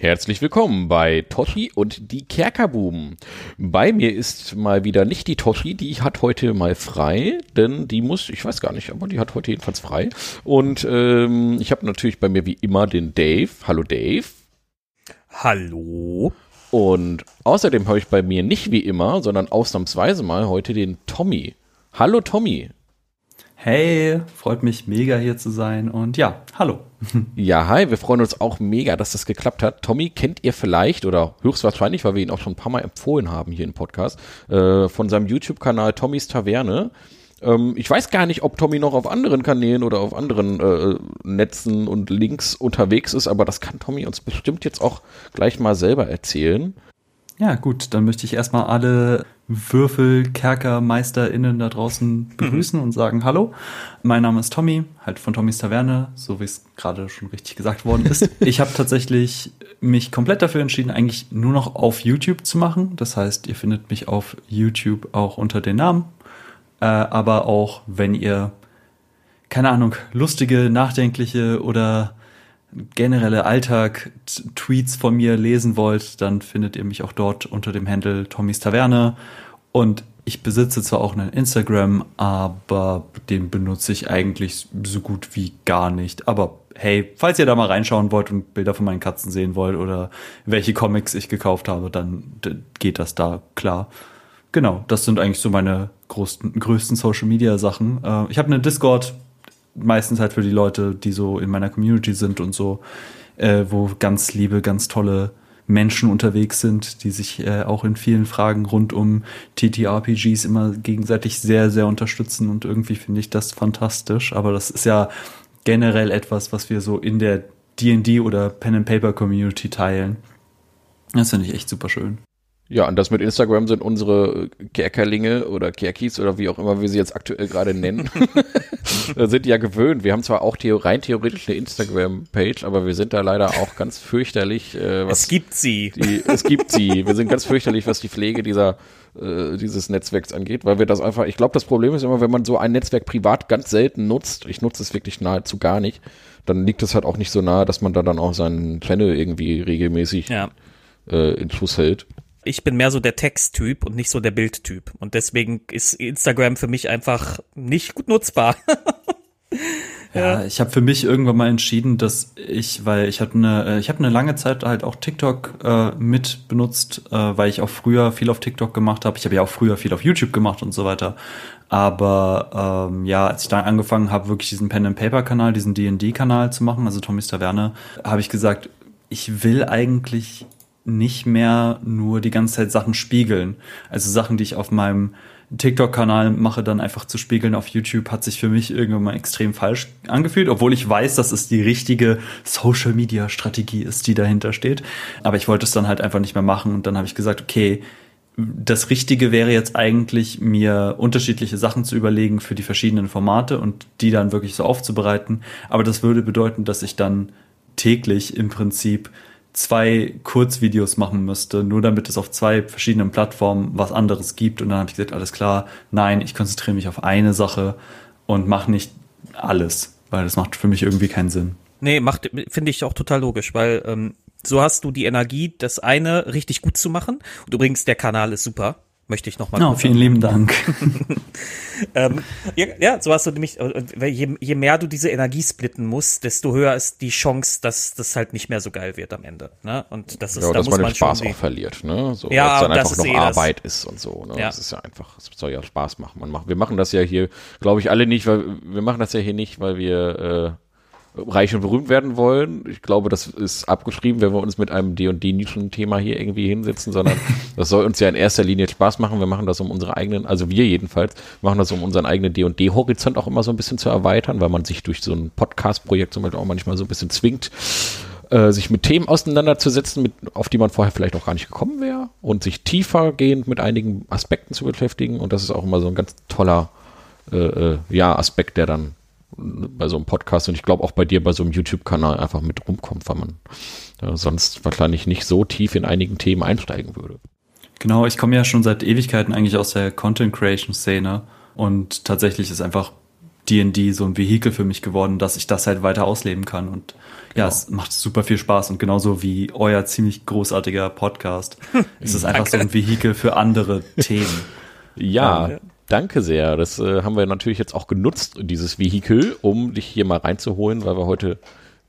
Herzlich willkommen bei Toshi und die Kerkerbuben. Bei mir ist mal wieder nicht die Toshi, die hat heute mal frei, denn die muss, ich weiß gar nicht, aber die hat heute jedenfalls frei. Und ähm, ich habe natürlich bei mir wie immer den Dave. Hallo Dave. Hallo. Und außerdem habe ich bei mir nicht wie immer, sondern ausnahmsweise mal heute den Tommy. Hallo Tommy. Hey, freut mich mega hier zu sein und ja, hallo. Ja, hi, wir freuen uns auch mega, dass das geklappt hat. Tommy kennt ihr vielleicht oder höchstwahrscheinlich, weil wir ihn auch schon ein paar Mal empfohlen haben hier im Podcast, äh, von seinem YouTube-Kanal Tommys Taverne. Ähm, ich weiß gar nicht, ob Tommy noch auf anderen Kanälen oder auf anderen äh, Netzen und Links unterwegs ist, aber das kann Tommy uns bestimmt jetzt auch gleich mal selber erzählen. Ja, gut, dann möchte ich erstmal alle WürfelkerkermeisterInnen da draußen mhm. begrüßen mhm. und sagen Hallo. Mein Name ist Tommy, halt von Tommys Taverne, so wie es gerade schon richtig gesagt worden ist. ich habe tatsächlich mich komplett dafür entschieden, eigentlich nur noch auf YouTube zu machen. Das heißt, ihr findet mich auf YouTube auch unter den Namen. Äh, aber auch, wenn ihr, keine Ahnung, lustige, nachdenkliche oder generelle Alltag-Tweets von mir lesen wollt, dann findet ihr mich auch dort unter dem Handle Tommys Taverne. Und ich besitze zwar auch einen Instagram, aber den benutze ich eigentlich so gut wie gar nicht. Aber hey, falls ihr da mal reinschauen wollt und Bilder von meinen Katzen sehen wollt oder welche Comics ich gekauft habe, dann geht das da klar. Genau, das sind eigentlich so meine größten, größten Social Media Sachen. Äh, ich habe einen Discord, meistens halt für die Leute, die so in meiner Community sind und so, äh, wo ganz liebe, ganz tolle Menschen unterwegs sind, die sich äh, auch in vielen Fragen rund um TTRPGs immer gegenseitig sehr, sehr unterstützen und irgendwie finde ich das fantastisch. Aber das ist ja generell etwas, was wir so in der D&D oder Pen and Paper Community teilen. Das finde ich echt super schön. Ja, und das mit Instagram sind unsere Kerkerlinge oder Kerkis oder wie auch immer wir sie jetzt aktuell gerade nennen, sind ja gewöhnt. Wir haben zwar auch theo rein theoretisch eine Instagram-Page, aber wir sind da leider auch ganz fürchterlich. Äh, was es gibt sie. Die, es gibt sie. Wir sind ganz fürchterlich, was die Pflege dieser äh, dieses Netzwerks angeht, weil wir das einfach, ich glaube, das Problem ist immer, wenn man so ein Netzwerk privat ganz selten nutzt, ich nutze es wirklich nahezu gar nicht, dann liegt es halt auch nicht so nahe, dass man da dann auch seinen Channel irgendwie regelmäßig ja. äh, in Schuss hält ich bin mehr so der Texttyp und nicht so der Bildtyp. Und deswegen ist Instagram für mich einfach nicht gut nutzbar. ja, ja, ich habe für mich irgendwann mal entschieden, dass ich, weil ich hatte eine, äh, ich habe eine lange Zeit halt auch TikTok äh, mit benutzt, äh, weil ich auch früher viel auf TikTok gemacht habe. Ich habe ja auch früher viel auf YouTube gemacht und so weiter. Aber ähm, ja, als ich dann angefangen habe, wirklich diesen Pen and Paper Kanal, diesen D&D Kanal zu machen, also Tommy's Taverne, habe ich gesagt, ich will eigentlich nicht mehr nur die ganze Zeit Sachen spiegeln. Also Sachen, die ich auf meinem TikTok-Kanal mache, dann einfach zu spiegeln auf YouTube, hat sich für mich irgendwann mal extrem falsch angefühlt, obwohl ich weiß, dass es die richtige Social-Media-Strategie ist, die dahinter steht. Aber ich wollte es dann halt einfach nicht mehr machen und dann habe ich gesagt, okay, das Richtige wäre jetzt eigentlich, mir unterschiedliche Sachen zu überlegen für die verschiedenen Formate und die dann wirklich so aufzubereiten. Aber das würde bedeuten, dass ich dann täglich im Prinzip zwei Kurzvideos machen müsste, nur damit es auf zwei verschiedenen Plattformen was anderes gibt. Und dann habe ich gesagt, alles klar, nein, ich konzentriere mich auf eine Sache und mache nicht alles, weil das macht für mich irgendwie keinen Sinn. Nee, macht, finde ich auch total logisch, weil ähm, so hast du die Energie, das eine richtig gut zu machen. Und übrigens, der Kanal ist super möchte ich nochmal. Oh, vielen lieben Dank. ähm, ja, ja, so hast du nämlich, äh, je, je, mehr du diese Energie splitten musst, desto höher ist die Chance, dass das halt nicht mehr so geil wird am Ende. Ne? Und das ist, ja, da dass muss man den Spaß auch verliert, ne? So, ja, dass dann das einfach noch eh Arbeit das. ist und so. Ne? Ja. Das ist ja einfach, es soll ja Spaß machen. Man macht, wir machen das ja hier, glaube ich, alle nicht, weil wir machen das ja hier nicht, weil wir äh, reich und berühmt werden wollen. Ich glaube, das ist abgeschrieben, wenn wir uns mit einem D&D-Nischen-Thema hier irgendwie hinsetzen, sondern das soll uns ja in erster Linie Spaß machen. Wir machen das um unsere eigenen, also wir jedenfalls, machen das um unseren eigenen D&D-Horizont auch immer so ein bisschen zu erweitern, weil man sich durch so ein Podcast-Projekt zum Beispiel auch manchmal so ein bisschen zwingt, äh, sich mit Themen auseinanderzusetzen, mit, auf die man vorher vielleicht auch gar nicht gekommen wäre und sich tiefergehend mit einigen Aspekten zu beschäftigen. Und das ist auch immer so ein ganz toller äh, äh ja, Aspekt, der dann bei so einem Podcast und ich glaube auch bei dir bei so einem YouTube-Kanal einfach mit rumkommt, weil man äh, sonst wahrscheinlich nicht so tief in einigen Themen einsteigen würde. Genau, ich komme ja schon seit Ewigkeiten eigentlich aus der Content Creation Szene und tatsächlich ist einfach D&D so ein Vehikel für mich geworden, dass ich das halt weiter ausleben kann und ja, es macht super viel Spaß und genauso wie euer ziemlich großartiger Podcast ist es einfach so ein Vehikel für andere Themen. Ja, danke sehr. Das äh, haben wir natürlich jetzt auch genutzt, dieses Vehikel, um dich hier mal reinzuholen, weil wir heute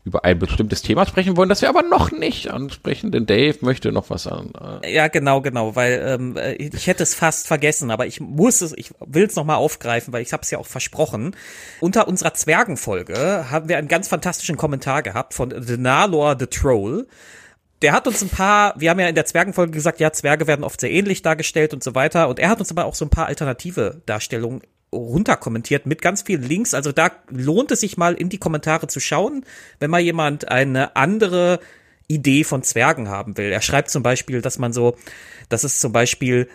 über ein bestimmtes Thema sprechen wollen, das wir aber noch nicht ansprechen, denn Dave möchte noch was an. Äh ja, genau, genau, weil ähm, äh, ich hätte es fast vergessen, aber ich muss es, ich will es nochmal aufgreifen, weil ich habe es ja auch versprochen. Unter unserer Zwergenfolge haben wir einen ganz fantastischen Kommentar gehabt von The Nalor the Troll. Der hat uns ein paar, wir haben ja in der Zwergenfolge gesagt, ja, Zwerge werden oft sehr ähnlich dargestellt und so weiter. Und er hat uns aber auch so ein paar alternative Darstellungen runterkommentiert mit ganz vielen Links. Also da lohnt es sich mal in die Kommentare zu schauen, wenn mal jemand eine andere Idee von Zwergen haben will. Er schreibt zum Beispiel, dass man so, dass es zum Beispiel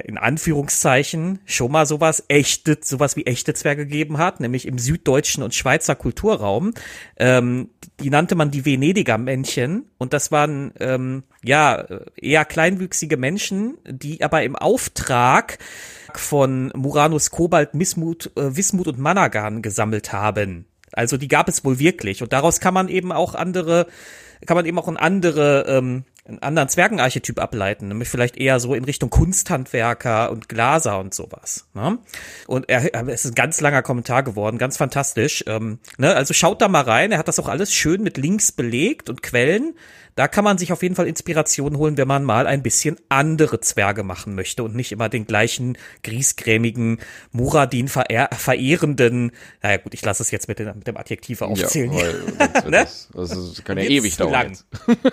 in Anführungszeichen schon mal sowas echte, sowas wie echte Zwerge gegeben hat, nämlich im süddeutschen und Schweizer Kulturraum. Ähm, die nannte man die Venediger Männchen und das waren ähm, ja eher kleinwüchsige Menschen, die aber im Auftrag von Muranus Kobalt, Missmut, äh, Wismut und Managan gesammelt haben. Also die gab es wohl wirklich und daraus kann man eben auch andere, kann man eben auch ein andere ähm, einen anderen Zwergenarchetyp ableiten, nämlich vielleicht eher so in Richtung Kunsthandwerker und Glaser und sowas. Ne? Und er, es ist ein ganz langer Kommentar geworden, ganz fantastisch. Ähm, ne? Also schaut da mal rein, er hat das auch alles schön mit Links belegt und Quellen. Da kann man sich auf jeden Fall Inspiration holen, wenn man mal ein bisschen andere Zwerge machen möchte und nicht immer den gleichen griesgrämigen, Muradin verehr verehrenden, naja gut, ich lasse es jetzt mit, den, mit dem Adjektiv aufzählen. Ja, das, ne? das, das, kann ja ewig dauern.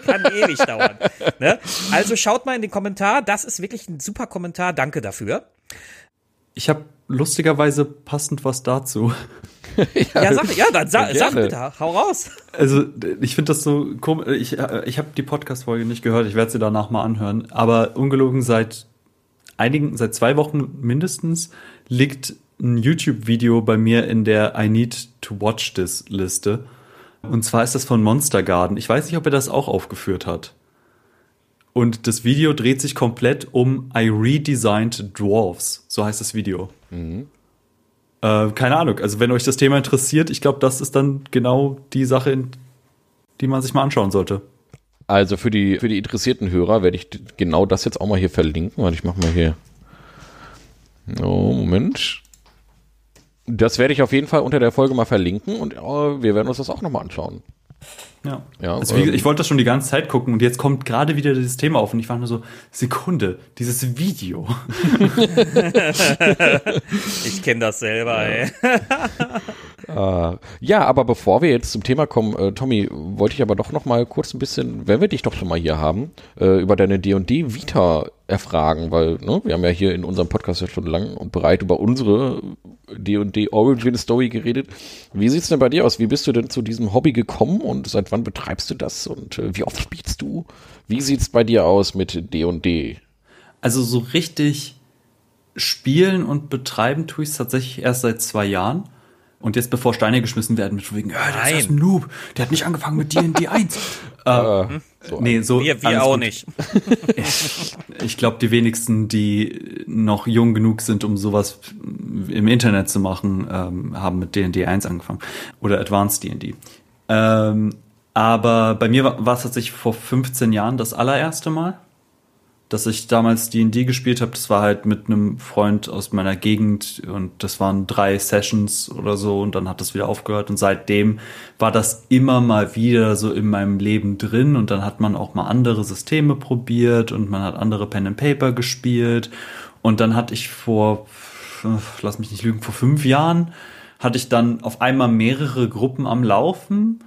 Kann ewig dauern. Ne? Also schaut mal in den Kommentar, das ist wirklich ein super Kommentar, danke dafür. Ich habe lustigerweise passend was dazu. ja, ja, sag, ja, dann sag, sag bitte, hau raus. Also, ich finde das so komisch. Ich, ich habe die Podcast-Folge nicht gehört, ich werde sie danach mal anhören. Aber ungelogen seit einigen, seit zwei Wochen mindestens liegt ein YouTube-Video bei mir in der I Need to Watch This Liste. Und zwar ist das von Monster Garden. Ich weiß nicht, ob er das auch aufgeführt hat. Und das Video dreht sich komplett um I Redesigned Dwarfs. So heißt das Video. Mhm. Äh, keine Ahnung. Also, wenn euch das Thema interessiert, ich glaube, das ist dann genau die Sache, die man sich mal anschauen sollte. Also für die, für die interessierten Hörer werde ich genau das jetzt auch mal hier verlinken, weil ich mache mal hier. Oh, Moment. Das werde ich auf jeden Fall unter der Folge mal verlinken und oh, wir werden uns das auch nochmal anschauen. Ja. ja also wie, ähm, ich wollte das schon die ganze Zeit gucken und jetzt kommt gerade wieder dieses Thema auf und ich war nur so, Sekunde, dieses Video. ich kenne das selber, ja. ey. äh, ja, aber bevor wir jetzt zum Thema kommen, äh, Tommy, wollte ich aber doch noch mal kurz ein bisschen, wenn wir dich doch schon mal hier haben, äh, über deine D&D Vita erfragen, weil ne, wir haben ja hier in unserem Podcast ja schon lang und breit über unsere D&D Origin Story geredet. Wie sieht's denn bei dir aus? Wie bist du denn zu diesem Hobby gekommen und seit wann betreibst du das und äh, wie oft spielst du? Wie sieht's bei dir aus mit D&D? Also so richtig spielen und betreiben tue ich es tatsächlich erst seit zwei Jahren. Und jetzt, bevor Steine geschmissen werden, mit wegen, ja, der ist ein Noob, der hat nicht angefangen mit D&D 1. äh, so nee, so. Wir, wir auch gut. nicht. ich glaube, die wenigsten, die noch jung genug sind, um sowas im Internet zu machen, ähm, haben mit D&D 1 angefangen. Oder Advanced D&D. Ähm, aber bei mir war es tatsächlich vor 15 Jahren das allererste Mal dass ich damals D&D gespielt habe, das war halt mit einem Freund aus meiner Gegend und das waren drei Sessions oder so und dann hat das wieder aufgehört. Und seitdem war das immer mal wieder so in meinem Leben drin und dann hat man auch mal andere Systeme probiert und man hat andere Pen and Paper gespielt. Und dann hatte ich vor, lass mich nicht lügen, vor fünf Jahren hatte ich dann auf einmal mehrere Gruppen am Laufen.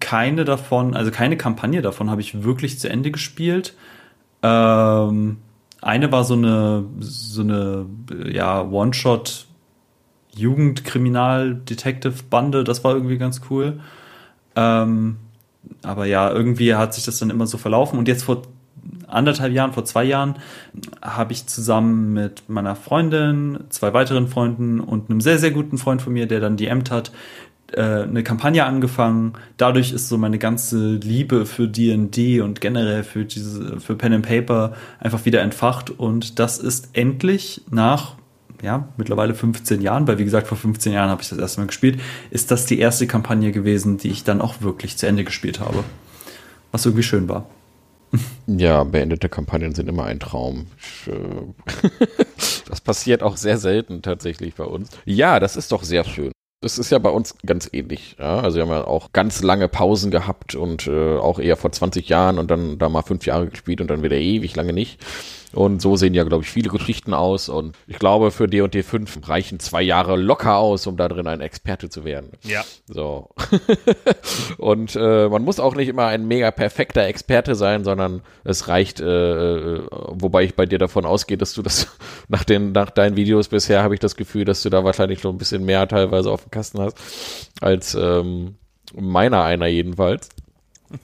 Keine davon, also keine Kampagne davon habe ich wirklich zu Ende gespielt ähm, eine war so eine, so eine, ja, One-Shot Jugendkriminal-Detective-Bande, das war irgendwie ganz cool. Ähm, aber ja, irgendwie hat sich das dann immer so verlaufen und jetzt vor anderthalb Jahren, vor zwei Jahren, habe ich zusammen mit meiner Freundin, zwei weiteren Freunden und einem sehr, sehr guten Freund von mir, der dann die Amt hat, äh, eine Kampagne angefangen. Dadurch ist so meine ganze Liebe für D&D und generell für diese für Pen and Paper einfach wieder entfacht und das ist endlich nach ja, mittlerweile 15 Jahren, weil wie gesagt, vor 15 Jahren habe ich das erste Mal gespielt, ist das die erste Kampagne gewesen, die ich dann auch wirklich zu Ende gespielt habe. Was irgendwie schön war. Ja, beendete Kampagnen sind immer ein Traum. Äh, das passiert auch sehr selten tatsächlich bei uns. Ja, das ist doch sehr schön. Das ist ja bei uns ganz ähnlich. Ja? Also wir haben ja auch ganz lange Pausen gehabt und äh, auch eher vor 20 Jahren und dann da mal fünf Jahre gespielt und dann wieder ewig lange nicht. Und so sehen ja, glaube ich, viele Geschichten aus. Und ich glaube, für D&D 5 reichen zwei Jahre locker aus, um da drin ein Experte zu werden. Ja. So. und äh, man muss auch nicht immer ein mega perfekter Experte sein, sondern es reicht, äh, äh wobei ich bei dir davon ausgehe, dass du das nach, den, nach deinen Videos bisher habe ich das Gefühl, dass du da wahrscheinlich schon ein bisschen mehr teilweise auf dem Kasten hast, als ähm, meiner einer jedenfalls.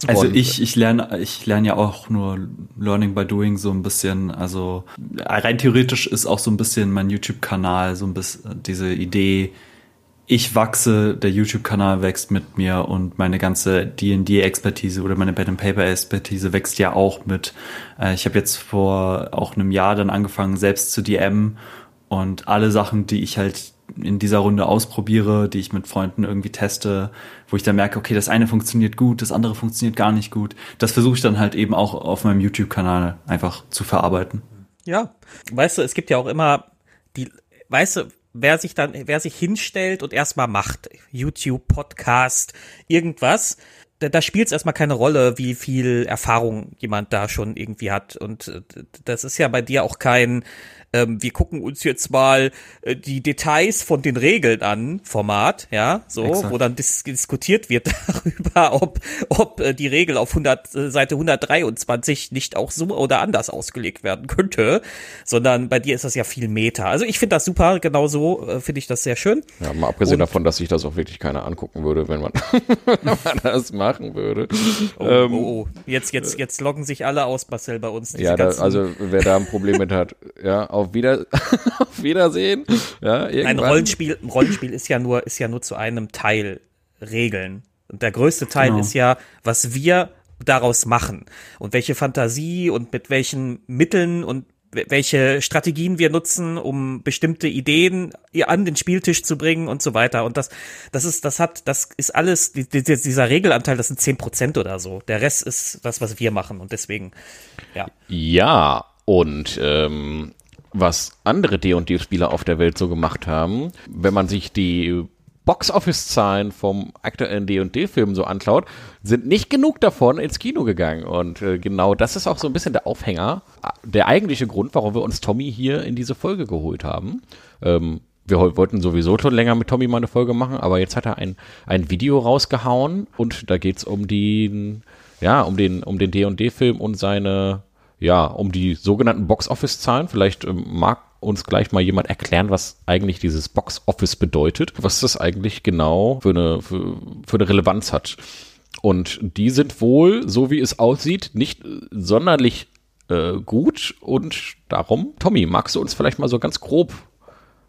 Also ich, ich lerne, ich lerne ja auch nur Learning by Doing so ein bisschen. Also rein theoretisch ist auch so ein bisschen mein YouTube-Kanal so ein bisschen diese Idee, ich wachse, der YouTube-Kanal wächst mit mir und meine ganze D&D-Expertise oder meine Pen and Paper-Expertise wächst ja auch mit. Äh, ich habe jetzt vor auch einem Jahr dann angefangen, selbst zu DM und alle Sachen, die ich halt in dieser Runde ausprobiere, die ich mit Freunden irgendwie teste, wo ich dann merke, okay, das eine funktioniert gut, das andere funktioniert gar nicht gut. Das versuche ich dann halt eben auch auf meinem YouTube-Kanal einfach zu verarbeiten. Ja, weißt du, es gibt ja auch immer die, weißt du, wer sich dann, wer sich hinstellt und erstmal macht, YouTube, Podcast, irgendwas, da, da spielt es erstmal keine Rolle, wie viel Erfahrung jemand da schon irgendwie hat. Und äh, das ist ja bei dir auch kein, ähm, wir gucken uns jetzt mal äh, die Details von den Regeln an, Format, ja, so, Exakt. wo dann dis diskutiert wird darüber, ob, ob äh, die Regel auf 100, äh, Seite 123 nicht auch so oder anders ausgelegt werden könnte, sondern bei dir ist das ja viel Meta. Also ich finde das super, genau so äh, finde ich das sehr schön. Ja, mal abgesehen Und, davon, dass sich das auch wirklich keiner angucken würde, wenn man, wenn man das machen würde. Oh, ähm, oh, oh, jetzt, jetzt, jetzt loggen sich alle aus, Marcel, bei uns. Ja, da, also wer da ein Problem mit hat, ja, auf, Wieder auf Wiedersehen. Ja, Ein Rollenspiel, Rollenspiel ist ja nur, ist ja nur zu einem Teil Regeln. Und der größte Teil genau. ist ja, was wir daraus machen und welche Fantasie und mit welchen Mitteln und welche Strategien wir nutzen, um bestimmte Ideen an den Spieltisch zu bringen und so weiter. Und das, das ist, das hat, das ist alles, dieser Regelanteil, das sind zehn Prozent oder so. Der Rest ist das, was wir machen und deswegen, ja. Ja, und ähm, was andere D&D-Spieler auf der Welt so gemacht haben. Wenn man sich die Box-Office-Zahlen vom aktuellen D&D-Film so anschaut, sind nicht genug davon ins Kino gegangen. Und äh, genau das ist auch so ein bisschen der Aufhänger, der eigentliche Grund, warum wir uns Tommy hier in diese Folge geholt haben. Ähm, wir wollten sowieso schon länger mit Tommy mal eine Folge machen, aber jetzt hat er ein, ein Video rausgehauen und da geht's um den, ja, um den, um den D&D-Film und seine ja, um die sogenannten Box-Office-Zahlen. Vielleicht ähm, mag uns gleich mal jemand erklären, was eigentlich dieses Box-Office bedeutet, was das eigentlich genau für eine, für, für eine Relevanz hat. Und die sind wohl, so wie es aussieht, nicht sonderlich äh, gut. Und darum, Tommy, magst du uns vielleicht mal so ganz grob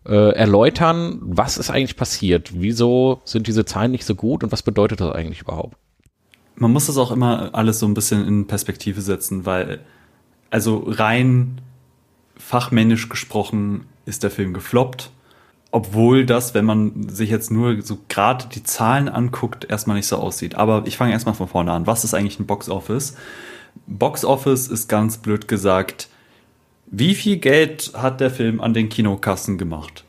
äh, erläutern, was ist eigentlich passiert? Wieso sind diese Zahlen nicht so gut und was bedeutet das eigentlich überhaupt? Man muss das auch immer alles so ein bisschen in Perspektive setzen, weil also rein fachmännisch gesprochen ist der Film gefloppt. Obwohl das, wenn man sich jetzt nur so gerade die Zahlen anguckt, erstmal nicht so aussieht. Aber ich fange erstmal von vorne an. Was ist eigentlich ein Box Office? Box Office ist ganz blöd gesagt, wie viel Geld hat der Film an den Kinokassen gemacht?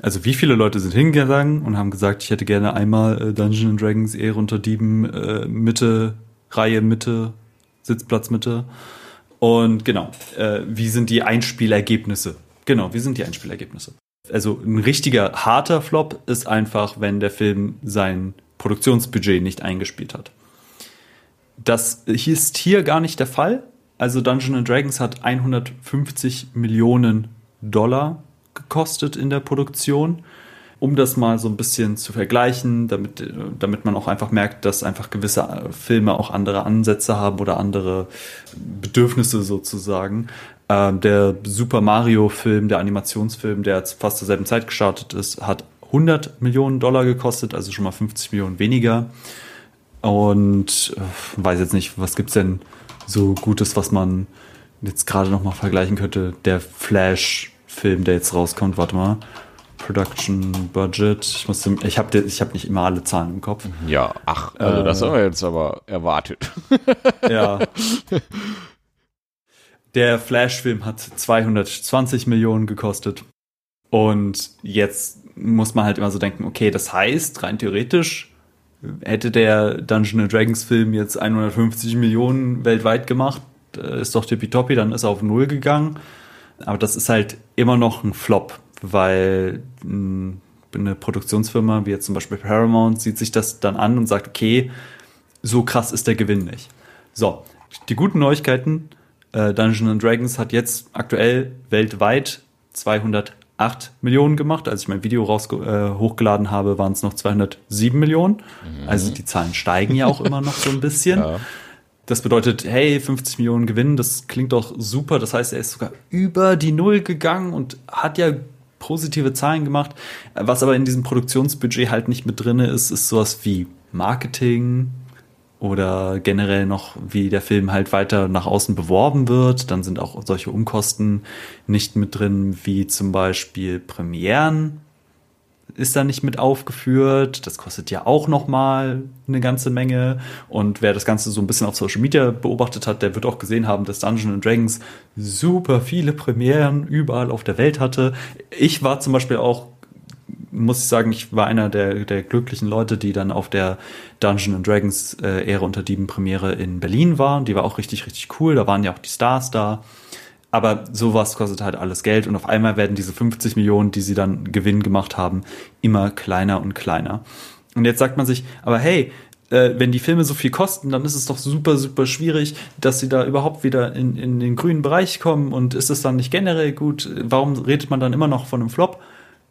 Also wie viele Leute sind hingegangen und haben gesagt, ich hätte gerne einmal äh, Dungeons Dragons Ehre unter Dieben äh, Mitte, Reihe Mitte, Sitzplatz Mitte und genau, äh, wie sind die Einspielergebnisse? Genau, wie sind die Einspielergebnisse? Also ein richtiger harter Flop ist einfach, wenn der Film sein Produktionsbudget nicht eingespielt hat. Das ist hier gar nicht der Fall. Also Dungeons Dragons hat 150 Millionen Dollar gekostet in der Produktion um das mal so ein bisschen zu vergleichen, damit, damit man auch einfach merkt, dass einfach gewisse äh, Filme auch andere Ansätze haben oder andere Bedürfnisse sozusagen. Ähm, der Super Mario-Film, der Animationsfilm, der fast zur selben Zeit gestartet ist, hat 100 Millionen Dollar gekostet, also schon mal 50 Millionen weniger. Und äh, weiß jetzt nicht, was gibt's denn so Gutes, was man jetzt gerade noch mal vergleichen könnte. Der Flash Film, der jetzt rauskommt. Warte mal. Production Budget. Ich ich habe ich hab nicht immer alle Zahlen im Kopf. Ja, ach, also äh, das haben wir jetzt aber erwartet. Ja. Der Flash-Film hat 220 Millionen gekostet. Und jetzt muss man halt immer so denken, okay, das heißt, rein theoretisch hätte der Dungeon Dragons Film jetzt 150 Millionen weltweit gemacht, äh, ist doch tippitoppi, dann ist er auf Null gegangen. Aber das ist halt immer noch ein Flop, weil hm, eine Produktionsfirma wie jetzt zum Beispiel Paramount sieht sich das dann an und sagt, okay, so krass ist der Gewinn nicht. So, die guten Neuigkeiten, äh, Dungeons Dragons hat jetzt aktuell weltweit 200 8 Millionen gemacht. Als ich mein Video raus, äh, hochgeladen habe, waren es noch 207 Millionen. Mhm. Also die Zahlen steigen ja auch immer noch so ein bisschen. Ja. Das bedeutet, hey, 50 Millionen Gewinn, das klingt doch super. Das heißt, er ist sogar über die Null gegangen und hat ja positive Zahlen gemacht. Was aber in diesem Produktionsbudget halt nicht mit drin ist, ist sowas wie Marketing, oder generell noch, wie der Film halt weiter nach außen beworben wird. Dann sind auch solche Umkosten nicht mit drin, wie zum Beispiel Premieren ist da nicht mit aufgeführt. Das kostet ja auch noch mal eine ganze Menge. Und wer das Ganze so ein bisschen auf Social Media beobachtet hat, der wird auch gesehen haben, dass Dungeons Dragons super viele Premieren überall auf der Welt hatte. Ich war zum Beispiel auch muss ich sagen, ich war einer der, der glücklichen Leute, die dann auf der Dungeon Dragons äh, Ehre unter Dieben Premiere in Berlin waren. Die war auch richtig, richtig cool. Da waren ja auch die Stars da. Aber sowas kostet halt alles Geld und auf einmal werden diese 50 Millionen, die sie dann Gewinn gemacht haben, immer kleiner und kleiner. Und jetzt sagt man sich, aber hey, äh, wenn die Filme so viel kosten, dann ist es doch super, super schwierig, dass sie da überhaupt wieder in, in den grünen Bereich kommen und ist es dann nicht generell gut? Warum redet man dann immer noch von einem Flop?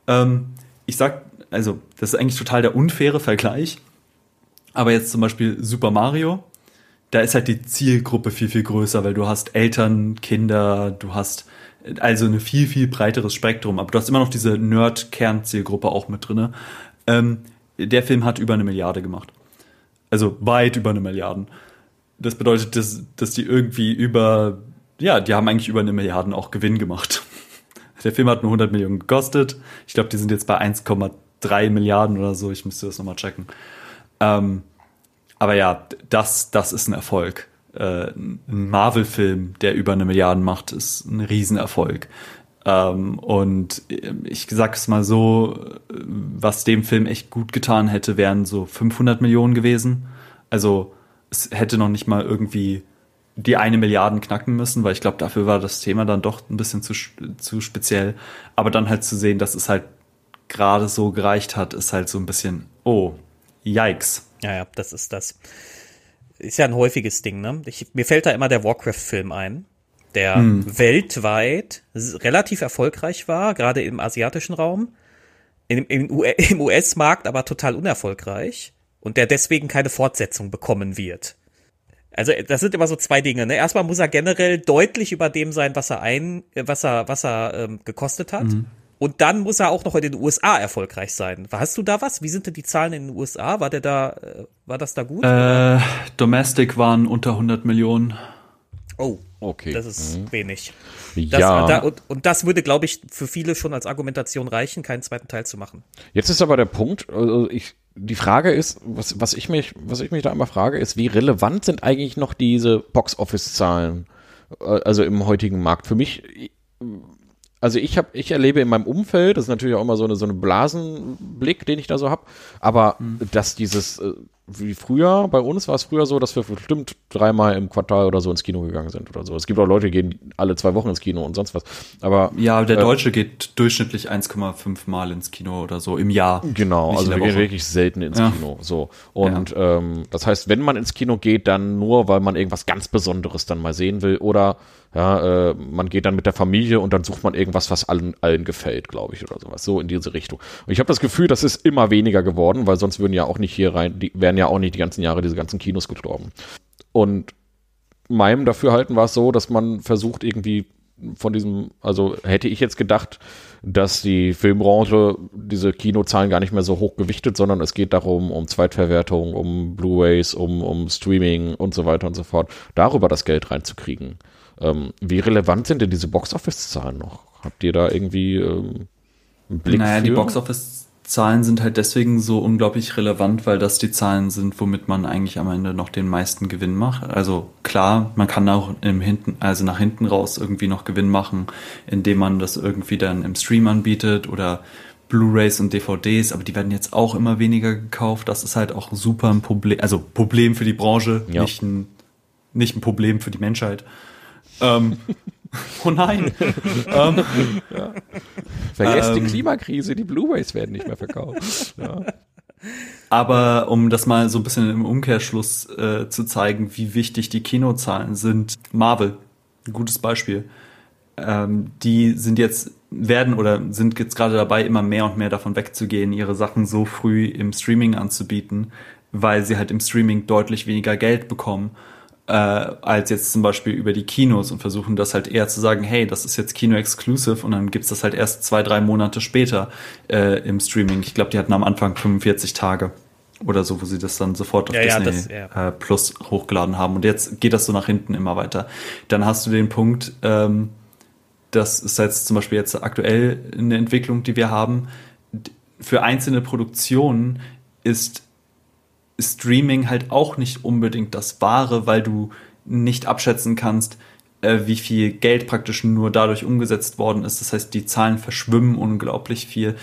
Ähm, ich sag, also, das ist eigentlich total der unfaire Vergleich. Aber jetzt zum Beispiel Super Mario, da ist halt die Zielgruppe viel, viel größer, weil du hast Eltern, Kinder, du hast also ein viel, viel breiteres Spektrum. Aber du hast immer noch diese Nerd-Kern-Zielgruppe auch mit drinne. Ähm, der Film hat über eine Milliarde gemacht. Also weit über eine Milliarde. Das bedeutet, dass, dass die irgendwie über, ja, die haben eigentlich über eine Milliarde auch Gewinn gemacht. Der Film hat nur 100 Millionen gekostet. Ich glaube, die sind jetzt bei 1,3 Milliarden oder so. Ich müsste das nochmal checken. Ähm, aber ja, das, das ist ein Erfolg. Äh, ein Marvel-Film, der über eine Milliarde macht, ist ein Riesenerfolg. Ähm, und ich sag es mal so, was dem Film echt gut getan hätte, wären so 500 Millionen gewesen. Also es hätte noch nicht mal irgendwie die eine Milliarden knacken müssen, weil ich glaube, dafür war das Thema dann doch ein bisschen zu, zu speziell. Aber dann halt zu sehen, dass es halt gerade so gereicht hat, ist halt so ein bisschen, oh, yikes. Ja, ja, das ist das. Ist ja ein häufiges Ding, ne? Ich, mir fällt da immer der Warcraft-Film ein, der hm. weltweit relativ erfolgreich war, gerade im asiatischen Raum, im, im, im US-Markt aber total unerfolgreich und der deswegen keine Fortsetzung bekommen wird. Also das sind immer so zwei Dinge. Ne? Erstmal muss er generell deutlich über dem sein, was er ein, was er, was er ähm, gekostet hat. Mhm. Und dann muss er auch noch in den USA erfolgreich sein. Hast du da was? Wie sind denn die Zahlen in den USA? War der da, äh, war das da gut? Äh, Domestic waren unter 100 Millionen. Oh, okay. Das ist mhm. wenig. Das, ja. Da, und, und, das würde, glaube ich, für viele schon als Argumentation reichen, keinen zweiten Teil zu machen. Jetzt ist aber der Punkt, also ich, die Frage ist, was, was, ich mich, was ich mich da immer frage, ist, wie relevant sind eigentlich noch diese Box-Office-Zahlen, äh, also im heutigen Markt? Für mich, also ich habe, ich erlebe in meinem Umfeld, das ist natürlich auch immer so eine, so eine Blasenblick, den ich da so habe, aber mhm. dass dieses äh, wie früher, bei uns war es früher so, dass wir bestimmt dreimal im Quartal oder so ins Kino gegangen sind oder so. Es gibt auch Leute, die gehen alle zwei Wochen ins Kino und sonst was. Aber ja, der äh, Deutsche geht durchschnittlich 1,5 Mal ins Kino oder so im Jahr. Genau, also wir gehen wirklich selten ins ja. Kino. So und ja. ähm, das heißt, wenn man ins Kino geht, dann nur, weil man irgendwas ganz Besonderes dann mal sehen will oder ja, äh, man geht dann mit der Familie und dann sucht man irgendwas, was allen, allen gefällt, glaube ich, oder sowas. So in diese Richtung. Und ich habe das Gefühl, das ist immer weniger geworden, weil sonst würden ja auch nicht hier rein, die wären ja auch nicht die ganzen Jahre diese ganzen Kinos gestorben. Und meinem Dafürhalten war es so, dass man versucht irgendwie von diesem, also hätte ich jetzt gedacht, dass die Filmbranche diese Kinozahlen gar nicht mehr so hoch gewichtet, sondern es geht darum, um Zweitverwertung, um Blu-rays, um, um Streaming und so weiter und so fort, darüber das Geld reinzukriegen. Ähm, wie relevant sind denn diese Box-Office-Zahlen noch? Habt ihr da irgendwie ähm, einen Blick Naja, für? die Box-Office-Zahlen sind halt deswegen so unglaublich relevant, weil das die Zahlen sind, womit man eigentlich am Ende noch den meisten Gewinn macht. Also klar, man kann auch im hinten, also nach hinten raus irgendwie noch Gewinn machen, indem man das irgendwie dann im Stream anbietet oder Blu-rays und DVDs, aber die werden jetzt auch immer weniger gekauft. Das ist halt auch super ein Problem, also Problem für die Branche, ja. nicht, ein, nicht ein Problem für die Menschheit. Ähm, oh nein. ähm, ja. Vergesst ähm, die Klimakrise, die Blu-rays werden nicht mehr verkauft. Ja. Aber um das mal so ein bisschen im Umkehrschluss äh, zu zeigen, wie wichtig die Kinozahlen sind, Marvel, ein gutes Beispiel. Ähm, die sind jetzt werden oder sind jetzt gerade dabei, immer mehr und mehr davon wegzugehen, ihre Sachen so früh im Streaming anzubieten, weil sie halt im Streaming deutlich weniger Geld bekommen äh, als jetzt zum Beispiel über die Kinos und versuchen das halt eher zu sagen, hey, das ist jetzt Kino-exclusive und dann gibt's das halt erst zwei, drei Monate später äh, im Streaming. Ich glaube, die hatten am Anfang 45 Tage oder so, wo sie das dann sofort auf ja, Disney ja, das, ja. äh, Plus hochgeladen haben. Und jetzt geht das so nach hinten immer weiter. Dann hast du den Punkt, ähm, das ist jetzt zum Beispiel jetzt aktuell eine Entwicklung, die wir haben. Für einzelne Produktionen ist Streaming halt auch nicht unbedingt das Wahre, weil du nicht abschätzen kannst, äh, wie viel Geld praktisch nur dadurch umgesetzt worden ist. Das heißt, die Zahlen verschwimmen unglaublich viel.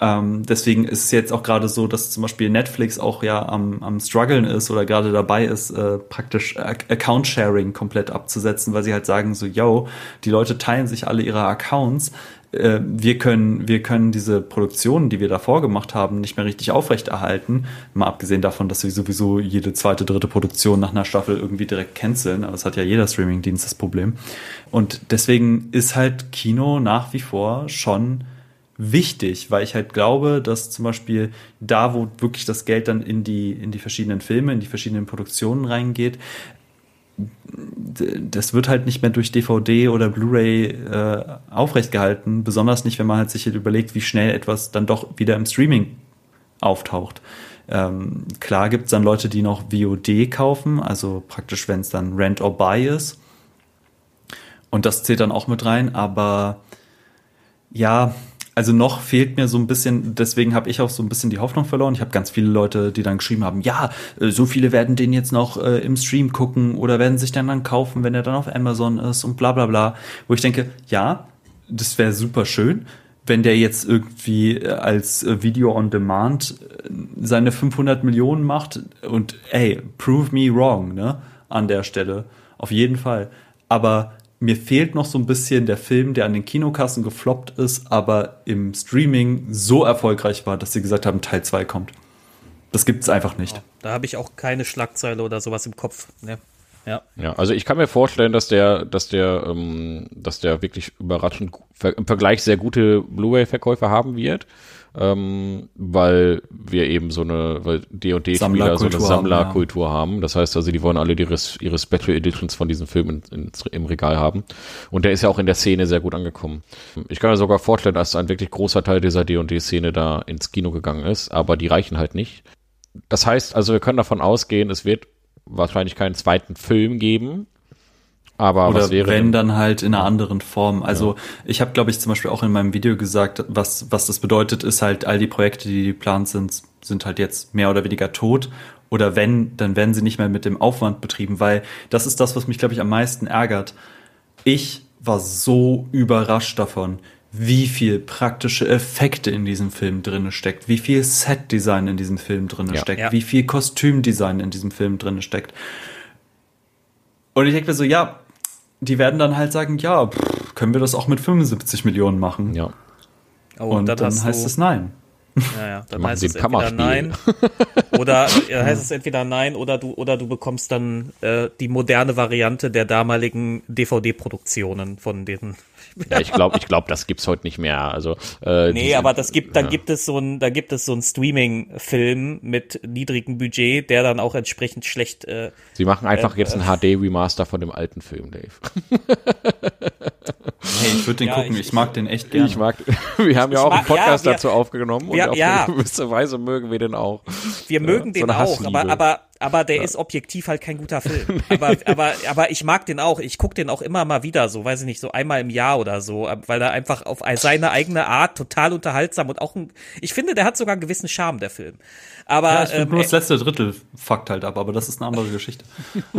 Ähm, deswegen ist es jetzt auch gerade so, dass zum Beispiel Netflix auch ja am, am struggeln ist oder gerade dabei ist, äh, praktisch Account-Sharing komplett abzusetzen, weil sie halt sagen so, yo, die Leute teilen sich alle ihre Accounts, äh, wir können, wir können diese Produktionen, die wir davor gemacht haben, nicht mehr richtig aufrechterhalten. Mal abgesehen davon, dass wir sowieso jede zweite, dritte Produktion nach einer Staffel irgendwie direkt canceln. Aber das hat ja jeder Streamingdienst das Problem. Und deswegen ist halt Kino nach wie vor schon wichtig, weil ich halt glaube, dass zum Beispiel da, wo wirklich das Geld dann in die, in die verschiedenen Filme, in die verschiedenen Produktionen reingeht, das wird halt nicht mehr durch DVD oder Blu-ray äh, aufrecht gehalten, besonders nicht, wenn man halt sich halt überlegt, wie schnell etwas dann doch wieder im Streaming auftaucht. Ähm, klar gibt es dann Leute, die noch VOD kaufen, also praktisch, wenn es dann Rent or Buy ist. Und das zählt dann auch mit rein, aber ja, also noch fehlt mir so ein bisschen, deswegen habe ich auch so ein bisschen die Hoffnung verloren. Ich habe ganz viele Leute, die dann geschrieben haben, ja, äh, so viele werden den jetzt noch äh, im Stream gucken oder werden sich dann dann kaufen, wenn er dann auf Amazon ist und bla bla bla. Wo ich denke, ja, das wäre super schön, wenn der jetzt irgendwie äh, als äh, Video on Demand seine 500 Millionen macht und ey, prove me wrong, ne, an der Stelle. Auf jeden Fall. Aber mir fehlt noch so ein bisschen der Film, der an den Kinokassen gefloppt ist, aber im Streaming so erfolgreich war, dass sie gesagt haben, Teil 2 kommt. Das gibt es einfach nicht. Da habe ich auch keine Schlagzeile oder sowas im Kopf. Ne? Ja. ja, also ich kann mir vorstellen, dass der, dass der, ähm, dass der wirklich überraschend im Vergleich sehr gute Blu-ray-Verkäufe haben wird ähm, weil wir eben so eine, weil D&D-Spieler so eine Sammlerkultur haben, ja. haben. Das heißt also, die wollen alle ihre, ihre Special Editions von diesen Filmen in, in, im Regal haben. Und der ist ja auch in der Szene sehr gut angekommen. Ich kann mir sogar vorstellen, dass ein wirklich großer Teil dieser D&D-Szene da ins Kino gegangen ist, aber die reichen halt nicht. Das heißt also, wir können davon ausgehen, es wird wahrscheinlich keinen zweiten Film geben, aber Oder wenn denn? dann halt in einer anderen Form. Also ja. ich habe, glaube ich, zum Beispiel auch in meinem Video gesagt, was, was das bedeutet, ist halt, all die Projekte, die geplant sind, sind halt jetzt mehr oder weniger tot. Oder wenn, dann werden sie nicht mehr mit dem Aufwand betrieben, weil das ist das, was mich, glaube ich, am meisten ärgert. Ich war so überrascht davon, wie viel praktische Effekte in diesem Film drinne steckt, wie viel Setdesign in diesem Film drinne ja. steckt, ja. wie viel Kostümdesign in diesem Film drinne steckt. Und ich denke mir so, ja, die werden dann halt sagen, ja, pff, können wir das auch mit 75 Millionen machen? Ja. Oh, und, dann heißt es nein. Ja, ja, dann heißt es entweder nein oder äh, heißt es entweder nein oder du oder du bekommst dann äh, die moderne Variante der damaligen DVD-Produktionen von den ja, ich glaube, ich glaube, das gibt's heute nicht mehr. Also äh, nee, diese, aber das gibt, dann ja. gibt es so ein, da gibt es so ein Streaming-Film mit niedrigem Budget, der dann auch entsprechend schlecht. Äh, Sie machen einfach äh, jetzt ein HD-Remaster von dem alten Film, Dave. Hey, ich würde den Ja, gucken. ich- Ich, mag den echt gerne. Ich mag, wir haben ja auch einen mag- ja, Podcast wir- dazu aufgenommen wir- und auf ja. eine gewisse Weise mögen wir den auch. Wir mögen so den eine auch, aber, aber, aber der ist objektiv halt kein guter Film. Aber, aber, aber ich mag den auch. Ich gucke den auch immer mal wieder, so, weiß ich nicht, so einmal im Jahr oder so, weil er einfach auf seine eigene Art total unterhaltsam und auch ein, ich finde, der hat sogar einen gewissen Charme, der Film. Aber, ja, ich ähm, nur das letzte Drittel fuckt halt ab, aber das ist eine andere Geschichte.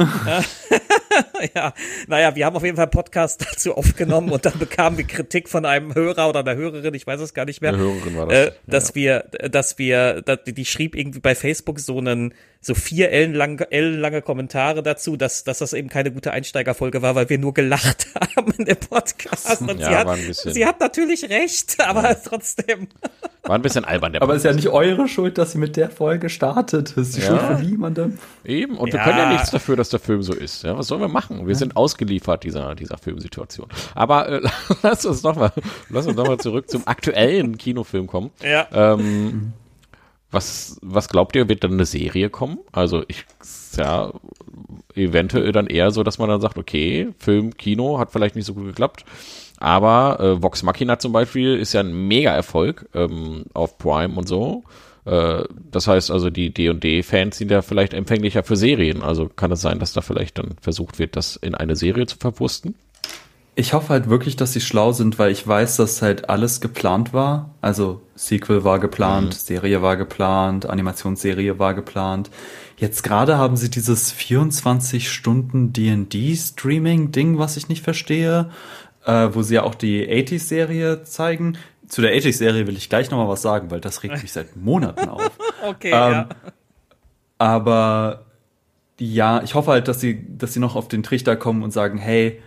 ja, naja, wir haben auf jeden Fall einen Podcast dazu aufgenommen und dann bekamen wir Kritik von einem Hörer oder einer Hörerin, ich weiß es gar nicht mehr, Eine Hörerin war das. äh, Ja, dass wir, dass wir, dass, die schrieb irgendwie bei Facebook so einen, so vier ellenlange, ellenlange Kommentare dazu, dass, dass das eben keine gute Einsteigerfolge war, weil wir nur gelacht haben in dem Podcast. Und Ja, sie, hat, war ein bisschen- sie hat natürlich recht, aber trotzdem. War ein bisschen albern, der Aber es ist ja nicht eure Schuld, dass sie mit der Folge startet. Das ist die Ja. Schuld von niemandem. Eben, und wir Ja. können ja nichts dafür, dass der Film so ist. Ja, was sollen wir machen? Wir sind ausgeliefert dieser, dieser Filmsituation. Aber äh, lass uns noch mal, lass uns noch mal zurück zum aktuellen Kinofilm kommen. Ja. Ähm, was, was glaubt ihr, wird dann eine Serie kommen? Also ich, ja, eventuell dann eher so, dass man dann sagt, okay, Film, Kino hat vielleicht nicht so gut geklappt. Aber äh, Vox Machina zum Beispiel ist ja ein Mega-Erfolg ähm, auf Prime und so. Äh, das heißt also, die D&D-Fans sind ja vielleicht empfänglicher für Serien. Also kann es sein, dass da vielleicht dann versucht wird, das in eine Serie zu verwursten? Ich hoffe halt wirklich, dass sie schlau sind, weil ich weiß, dass halt alles geplant war. Also Sequel war geplant, Serie war geplant, Animationsserie war geplant. Jetzt gerade haben sie dieses 24 Stunden D&D-Streaming-Ding, was ich nicht verstehe, äh, wo sie ja auch die 80s-Serie zeigen. Zu der 80s-Serie will ich gleich nochmal was sagen, weil das regt mich seit Monaten auf. Okay, Ähm, ja. Aber ja, ich hoffe halt, dass sie, dass sie noch auf den Trichter kommen und sagen, hey,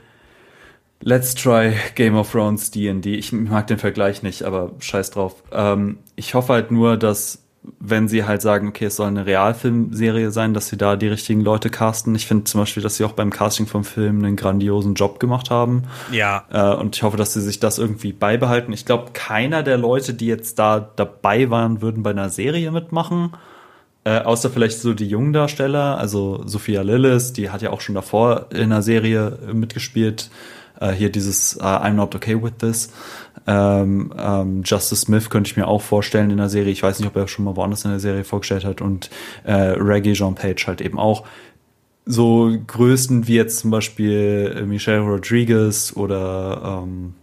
let's try Game of Thrones D&D. Ich mag den Vergleich nicht, aber scheiß drauf. Ähm, ich hoffe halt nur, dass wenn sie halt sagen, okay, es soll eine Realfilmserie sein, dass sie da die richtigen Leute casten. Ich finde zum Beispiel, dass sie auch beim Casting vom Film einen grandiosen Job gemacht haben. Ja. Äh, und ich hoffe, dass sie sich das irgendwie beibehalten. Ich glaube, keiner der Leute, die jetzt da dabei waren, würden bei einer Serie mitmachen. Äh, außer vielleicht so die jungen Darsteller, also Sophia Lillis, die hat ja auch schon davor in einer Serie mitgespielt. Äh, hier dieses äh, I'm not okay with this. Ähm, ähm, Justice Smith könnte ich mir auch vorstellen in der Serie. Ich weiß nicht, ob er schon mal woanders in der Serie vorgestellt hat. Und äh, Reggie Jean Page halt eben auch. So Größen wie jetzt zum Beispiel äh, Michelle Rodriguez oder ähm,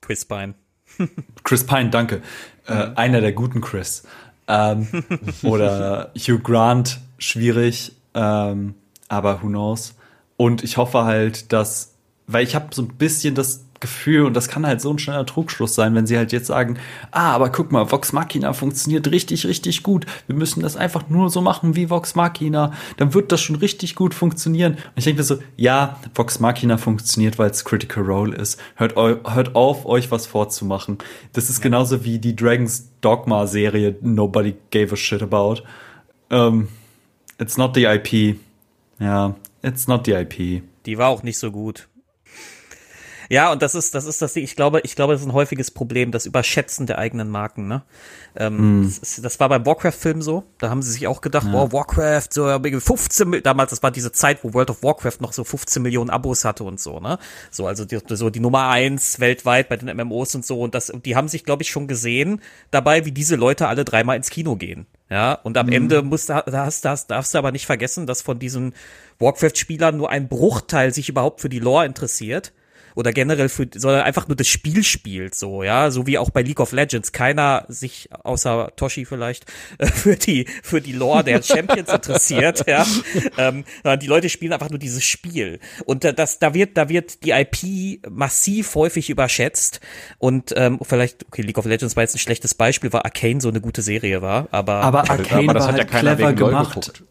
Chris Pine. Chris Pine, danke. Äh, einer der guten Chris. Ähm, oder Hugh Grant, schwierig, ähm, aber who knows. Und ich hoffe halt, dass, weil ich habe so ein bisschen das Gefühl, und das kann halt so ein schneller Trugschluss sein, wenn sie halt jetzt sagen, ah, aber guck mal, Vox Machina funktioniert richtig, richtig gut. Wir müssen das einfach nur so machen wie Vox Machina. Dann wird das schon richtig gut funktionieren. Und ich denke mir so, ja, Vox Machina funktioniert, weil es Critical Role ist. Hört, hört auf, euch was vorzumachen. Das ist genauso wie die Dragons Dogma Serie Nobody gave a shit about. Ähm, it's not the IP. Ja, it's not the IP. Die war auch nicht so gut. Ja, und das ist, das ist das Ding. Ich glaube, ich glaube, das ist ein häufiges Problem, das Überschätzen der eigenen Marken, ne? Ähm, das, ist, das war beim Warcraft-Film so. Da haben sie sich auch gedacht, boah, Warcraft, so 15, Mil- damals, das war diese Zeit, wo World of Warcraft noch so 15 Millionen Abos hatte und so, ne? So, also die, so die Nummer eins weltweit bei den MMOs und so. Und das, die haben sich, glaube ich, schon gesehen dabei, wie diese Leute alle dreimal ins Kino gehen. Ja, und am Ende musst, du- hast, das darfst du aber nicht vergessen, dass von diesen Warcraft-Spielern nur ein Bruchteil sich überhaupt für die Lore interessiert oder generell für, sondern einfach nur das Spiel spielt, so, ja, so wie auch bei League of Legends. Keiner sich, außer Toshi vielleicht, äh, für die, für die Lore der Champions interessiert, ja, ähm, sondern die Leute spielen einfach nur dieses Spiel. Und äh, das, da wird, da wird die IP massiv häufig überschätzt. Und ähm, vielleicht, okay, League of Legends war jetzt ein schlechtes Beispiel, weil Arcane so eine gute Serie war, aber, Aber Arcane aber das war hat ja halt keiner clever gemacht. geguckt.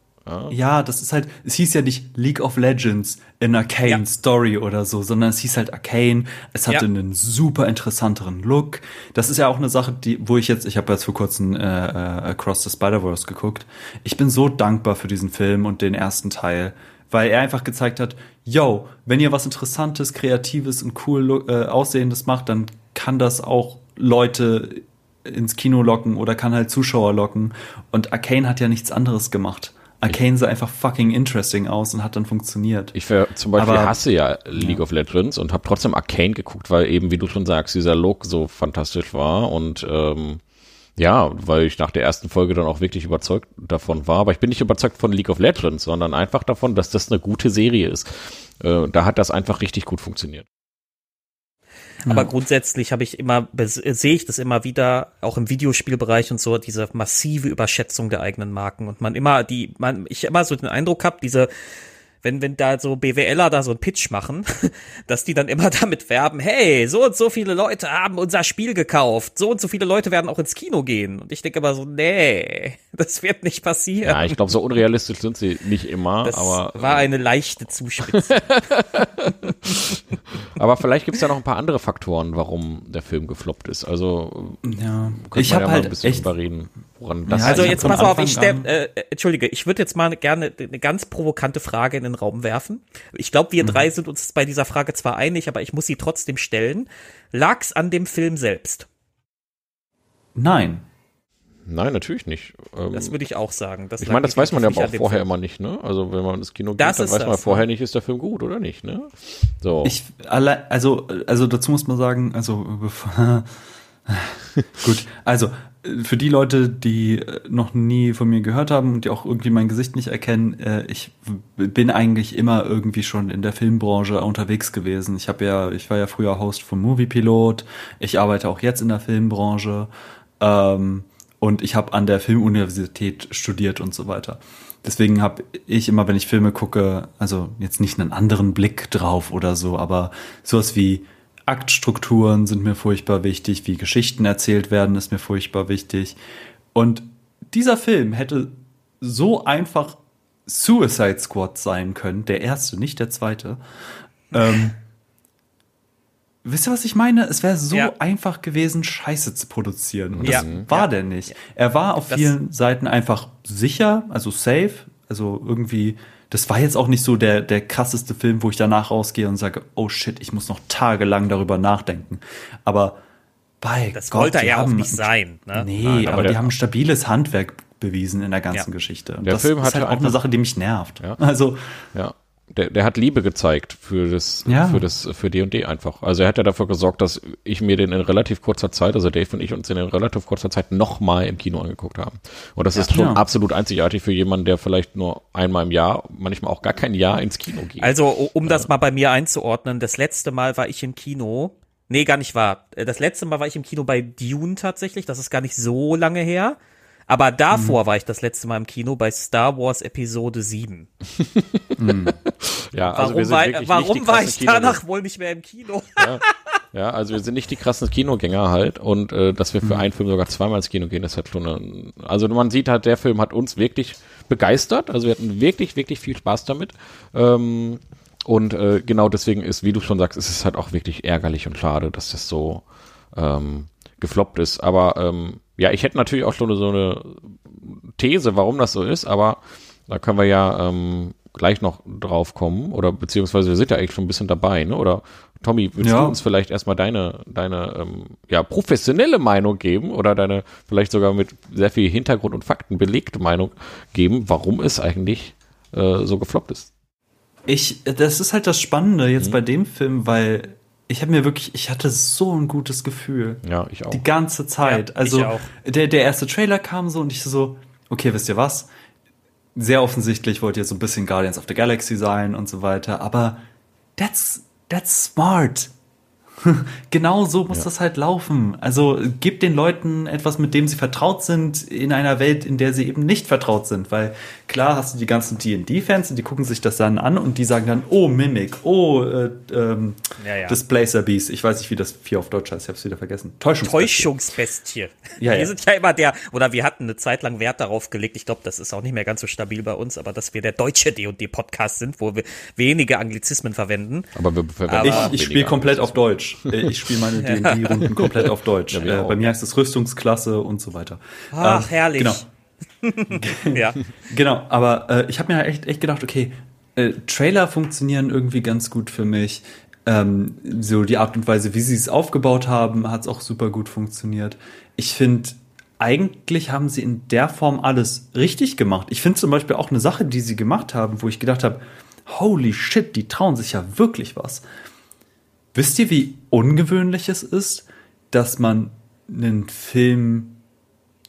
Ja, das ist halt, es hieß ja nicht League of Legends in Arcane Ja. Story oder so, sondern es hieß halt Arcane. Es hatte Ja. einen super interessanteren Look. Das ist ja auch eine Sache, die, wo ich jetzt, ich habe jetzt vor kurzem äh, äh, Across the Spider-Verse geguckt. Ich bin so dankbar für diesen Film und den ersten Teil, weil er einfach gezeigt hat, yo, wenn ihr was Interessantes, Kreatives und cool äh, Aussehendes macht, dann kann das auch Leute ins Kino locken oder kann halt Zuschauer locken. Und Arcane hat ja nichts anderes gemacht Arcane sah einfach fucking interesting aus und hat dann funktioniert. Ich für, zum Beispiel Aber- hasse ja League of Legends und habe trotzdem Arcane geguckt, weil eben, wie du schon sagst, dieser Look so fantastisch war und ähm, ja, weil ich nach der ersten Folge dann auch wirklich überzeugt davon war. Aber ich bin nicht überzeugt von League of Legends, sondern einfach davon, dass das eine gute Serie ist. Äh, da hat das einfach richtig gut funktioniert. Aber grundsätzlich habe ich immer, äh, sehe ich das immer wieder, auch im Videospielbereich und so, diese massive Überschätzung der eigenen Marken. Und man immer die, man, ich immer so den Eindruck habe, diese, wenn, wenn da so BWLer da so einen Pitch machen, dass die dann immer damit werben, hey, so und so viele Leute haben unser Spiel gekauft, so und so viele Leute werden auch ins Kino gehen. Und ich denke immer so, nee, das wird nicht passieren. Ja, ich glaube, so unrealistisch sind sie nicht immer, das aber, war eine leichte Zuspitzung. aber vielleicht gibt es ja noch ein paar andere Faktoren, warum der Film gefloppt ist. Also Ja, könnte ich man habe ja mal halt ein bisschen echt drüber woran das Ja, Also jetzt pass auf, ich stell, äh, äh, entschuldige, ich würde jetzt mal gerne eine ganz provokante Frage in den Raum werfen. Ich glaube, Mhm. wir drei sind uns bei dieser Frage zwar einig, aber ich muss sie trotzdem stellen. Lag's an dem Film selbst? nein. Nein, natürlich nicht. Ähm, Das würde ich auch sagen. Das ich meine, das weiß man ja aber auch vorher Film. immer nicht, ne? Also wenn man ins Kino geht, Das dann ist weiß man das, vorher ja. nicht, ist der Film gut oder nicht, ne? So. Ich alle, also also dazu muss man sagen, also bevor- gut, also für die Leute, die äh, noch nie von mir gehört haben und die auch irgendwie mein Gesicht nicht erkennen, äh, ich bin eigentlich immer irgendwie schon in der Filmbranche unterwegs gewesen. Ich habe ja, ich war ja früher Host vom Movie Pilot. Ich arbeite auch jetzt in der Filmbranche ähm, und ich habe an der Filmuniversität studiert und so weiter. Deswegen habe ich immer, wenn ich Filme gucke, also jetzt nicht einen anderen Blick drauf oder so, aber sowas wie Aktstrukturen sind mir furchtbar wichtig, wie Geschichten erzählt werden, ist mir furchtbar wichtig. Und dieser Film hätte so einfach Suicide Squad sein können, der erste, nicht der zweite. Ähm, wisst ihr, was ich meine? Es wäre so Ja. einfach gewesen, Scheiße zu produzieren. Und Ja. das war der nicht. Er war auf Das- vielen Seiten einfach sicher, also safe, also irgendwie. Das war jetzt auch nicht so der, der krasseste Film, wo ich danach rausgehe und sage, oh shit, ich muss noch tagelang darüber nachdenken. Aber bei Das Gott, wollte er die ja auch haben- nicht sein. Ne? Nee, Nein, aber, aber die haben ein stabiles Handwerk bewiesen in der ganzen Ja. Geschichte. Und Der das Film ist halt auch eine Sache, die mich nervt. Ja. Also, Ja. Der, der hat Liebe gezeigt für das, Ja. für das, für D&D einfach. Also er hat ja dafür gesorgt, dass ich mir den in relativ kurzer Zeit, also Dave und ich uns den in relativ kurzer Zeit nochmal im Kino angeguckt haben. Und das ist schon Ja. absolut einzigartig für jemanden, der vielleicht nur einmal im Jahr, manchmal auch gar kein Jahr ins Kino geht. Also, um das mal bei mir einzuordnen, das letzte Mal war ich im Kino. Nee, gar nicht wahr. Äh, Das letzte Mal war ich im Kino bei Dune tatsächlich. Das ist gar nicht so lange her. Aber davor war ich das letzte Mal im Kino bei Star Wars Episode 7. ja, also Warum, wir sind war, warum war ich danach wohl nicht mehr im Kino? Ja, also wir sind nicht die krassen Kinogänger halt und äh, dass wir Mhm. für einen Film sogar zweimal ins Kino gehen, das hat schon eine, also man sieht halt, der Film hat uns wirklich begeistert, also wir hatten wirklich, wirklich viel Spaß damit ähm, und äh, genau deswegen ist, wie du schon sagst, ist es halt auch wirklich ärgerlich und schade, dass das so ähm, gefloppt ist, aber ähm, ja, ich hätte natürlich auch schon so eine These, warum das so ist, aber da können wir ja ähm, gleich noch drauf kommen oder beziehungsweise wir sind ja eigentlich schon ein bisschen dabei, ne? Oder Tommy, willst Ja. du uns vielleicht erstmal deine, deine ähm, ja, professionelle Meinung geben oder deine vielleicht sogar mit sehr viel Hintergrund und Fakten belegte Meinung geben, warum es eigentlich äh, so gefloppt ist? ich, das ist halt das Spannende Mhm. jetzt bei dem Film, weil ich habe mir wirklich, ich hatte so ein gutes Gefühl. Ja, ich auch. Die ganze Zeit. Ja, also ich auch. Der, der erste Trailer kam so und ich so, okay, wisst ihr was? Sehr offensichtlich wollt ihr so ein bisschen Guardians of the Galaxy sein und so weiter, aber that's, that's smart. genau so muss das halt laufen. Also gebt den Leuten etwas, mit dem sie vertraut sind, in einer Welt, in der sie eben nicht vertraut sind. Weil klar hast du die ganzen D&D-Fans und die gucken sich das dann an und die sagen dann, oh, Mimic, oh, äh, ähm, Ja, ja. Displacer Beast. Ich weiß nicht, wie das Vier auf Deutsch heißt, ich hab's wieder vergessen. Täuschungsbestie. Täuschungsbestie. Ja, wir ja. sind ja immer der, oder wir hatten eine Zeit lang Wert darauf gelegt, ich glaube, das ist auch nicht mehr ganz so stabil bei uns, aber dass wir der deutsche D&D-Podcast sind, wo wir wenige Anglizismen verwenden. Aber wir verwenden Ich, auch ich spiele weniger. komplett auf Deutsch. Äh, Ich spiele meine D&D-Runden komplett auf Deutsch. Ja, wir äh, bei mir heißt es Rüstungsklasse und so weiter. Ach, Ähm, herrlich. Genau, ja. genau. aber äh, ich habe mir echt, echt gedacht, okay, äh, Trailer funktionieren irgendwie ganz gut für mich. Ähm, so die Art und Weise, wie sie es aufgebaut haben, hat es auch super gut funktioniert. Ich finde eigentlich haben sie in der Form alles richtig gemacht. Ich finde zum Beispiel auch eine Sache, die sie gemacht haben, wo ich gedacht habe, holy shit, die trauen sich ja wirklich was. Wisst ihr, wie ungewöhnlich es ist, dass man einen Film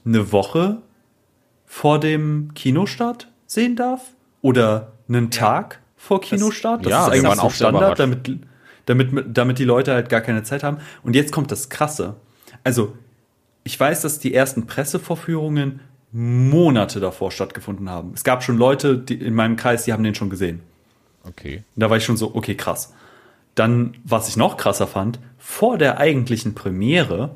eine Woche vor dem Kinostart sehen darf? Oder einen Tag vor Kinostart? Das, ja, ist eigentlich auch so Standard, damit, damit, damit die Leute halt gar keine Zeit haben. Und jetzt kommt das Krasse. Also, ich weiß, dass die ersten Pressevorführungen Monate davor stattgefunden haben. Es gab schon Leute die in meinem Kreis, die haben den schon gesehen. Okay. Und da war ich schon so, okay, krass. Dann, was ich noch krasser fand, vor der eigentlichen Premiere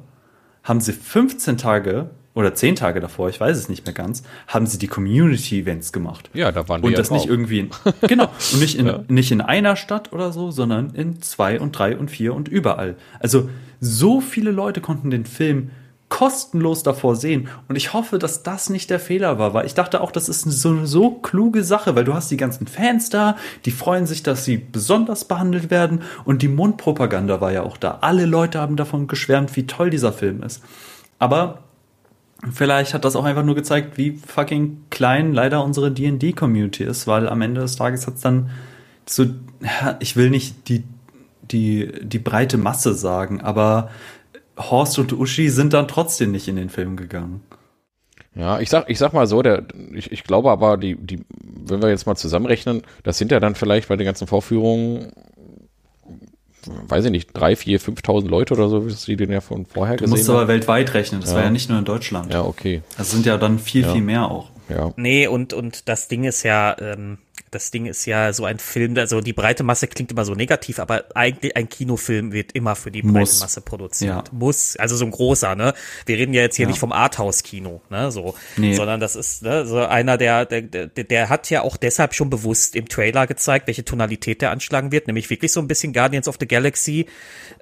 haben sie 15 Tage oder 10 Tage davor, ich weiß es nicht mehr ganz, haben sie die Community-Events gemacht. Ja, da waren wir Und ja das nicht drauf. irgendwie in, genau, und nicht in, Ja. nicht in einer Stadt oder so, sondern in zwei und drei und vier und überall. Also so viele Leute konnten den Film kostenlos davor sehen. Und ich hoffe, dass das nicht der Fehler war, weil ich dachte auch, das ist eine so, so kluge Sache, weil du hast die ganzen Fans da, die freuen sich, dass sie besonders behandelt werden und die Mundpropaganda war ja auch da. Alle Leute haben davon geschwärmt, wie toll dieser Film ist. Aber Vielleicht hat das auch einfach nur gezeigt, wie fucking klein leider unsere D&D-Community ist, weil am Ende des Tages hat es dann so, ich will nicht die, die, die breite Masse sagen, aber Horst und Uschi sind dann trotzdem nicht in den Film gegangen. Ja, ich sag, ich sag mal so, der, ich, ich glaube aber, die, die, wenn wir jetzt mal zusammenrechnen, das sind ja dann vielleicht bei den ganzen Vorführungen, weiß ich nicht, drei, vier, 5.000 Leute oder so, wie die den ja von vorher Du gesehen musst aber haben. weltweit rechnen, das Ja. war ja nicht nur in Deutschland. Ja, okay. Das sind ja dann viel, Ja. viel mehr auch. Ja. Nee, und, und das Ding ist ja, ähm, das Ding ist ja so ein Film, also die breite Masse klingt immer so negativ, aber eigentlich ein Kinofilm wird immer für die breite Muss. Masse produziert. Ja. Muss, also so ein großer, ne? Wir reden ja jetzt hier Ja. nicht vom Arthouse-Kino, ne? So, Nee. sondern das ist, ne, so einer, der, der, der, der hat ja auch deshalb schon bewusst im Trailer gezeigt, welche Tonalität der anschlagen wird, nämlich wirklich so ein bisschen Guardians of the Galaxy,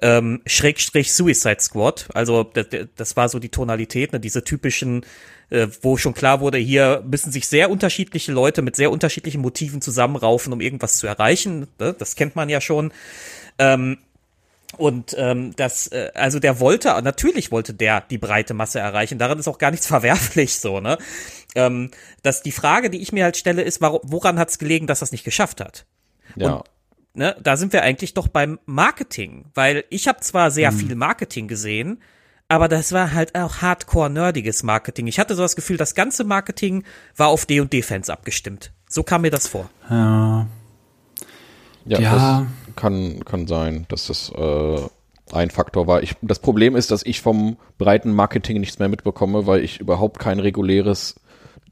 ähm, Schrägstrich Suicide Squad. Also das, das war so die Tonalität, ne, diese typischen, äh, wo schon klar wurde, hier müssen sich sehr unterschiedliche Leute mit sehr unterschiedlichen Motiven zusammenraufen, um irgendwas zu erreichen. Ne? Das kennt man ja schon. Ähm, und ähm, das, äh, also der wollte, natürlich wollte der die breite Masse erreichen. Daran ist auch gar nichts verwerflich so, ne? Ähm, dass die Frage, die ich mir halt stelle, ist, warum, woran hat es gelegen, dass das nicht geschafft hat? Ja. Und ne, da sind wir eigentlich doch beim Marketing, weil ich habe zwar sehr viel Marketing gesehen, aber das war halt auch hardcore nerdiges Marketing. Ich hatte so das Gefühl, das ganze Marketing war auf D&D-Fans abgestimmt. So kam mir das vor. Ja. Ja, Ja. das kann, kann sein, dass das äh, ein Faktor war. Ich, das Problem ist, dass ich vom breiten Marketing nichts mehr mitbekomme, weil ich überhaupt kein reguläres,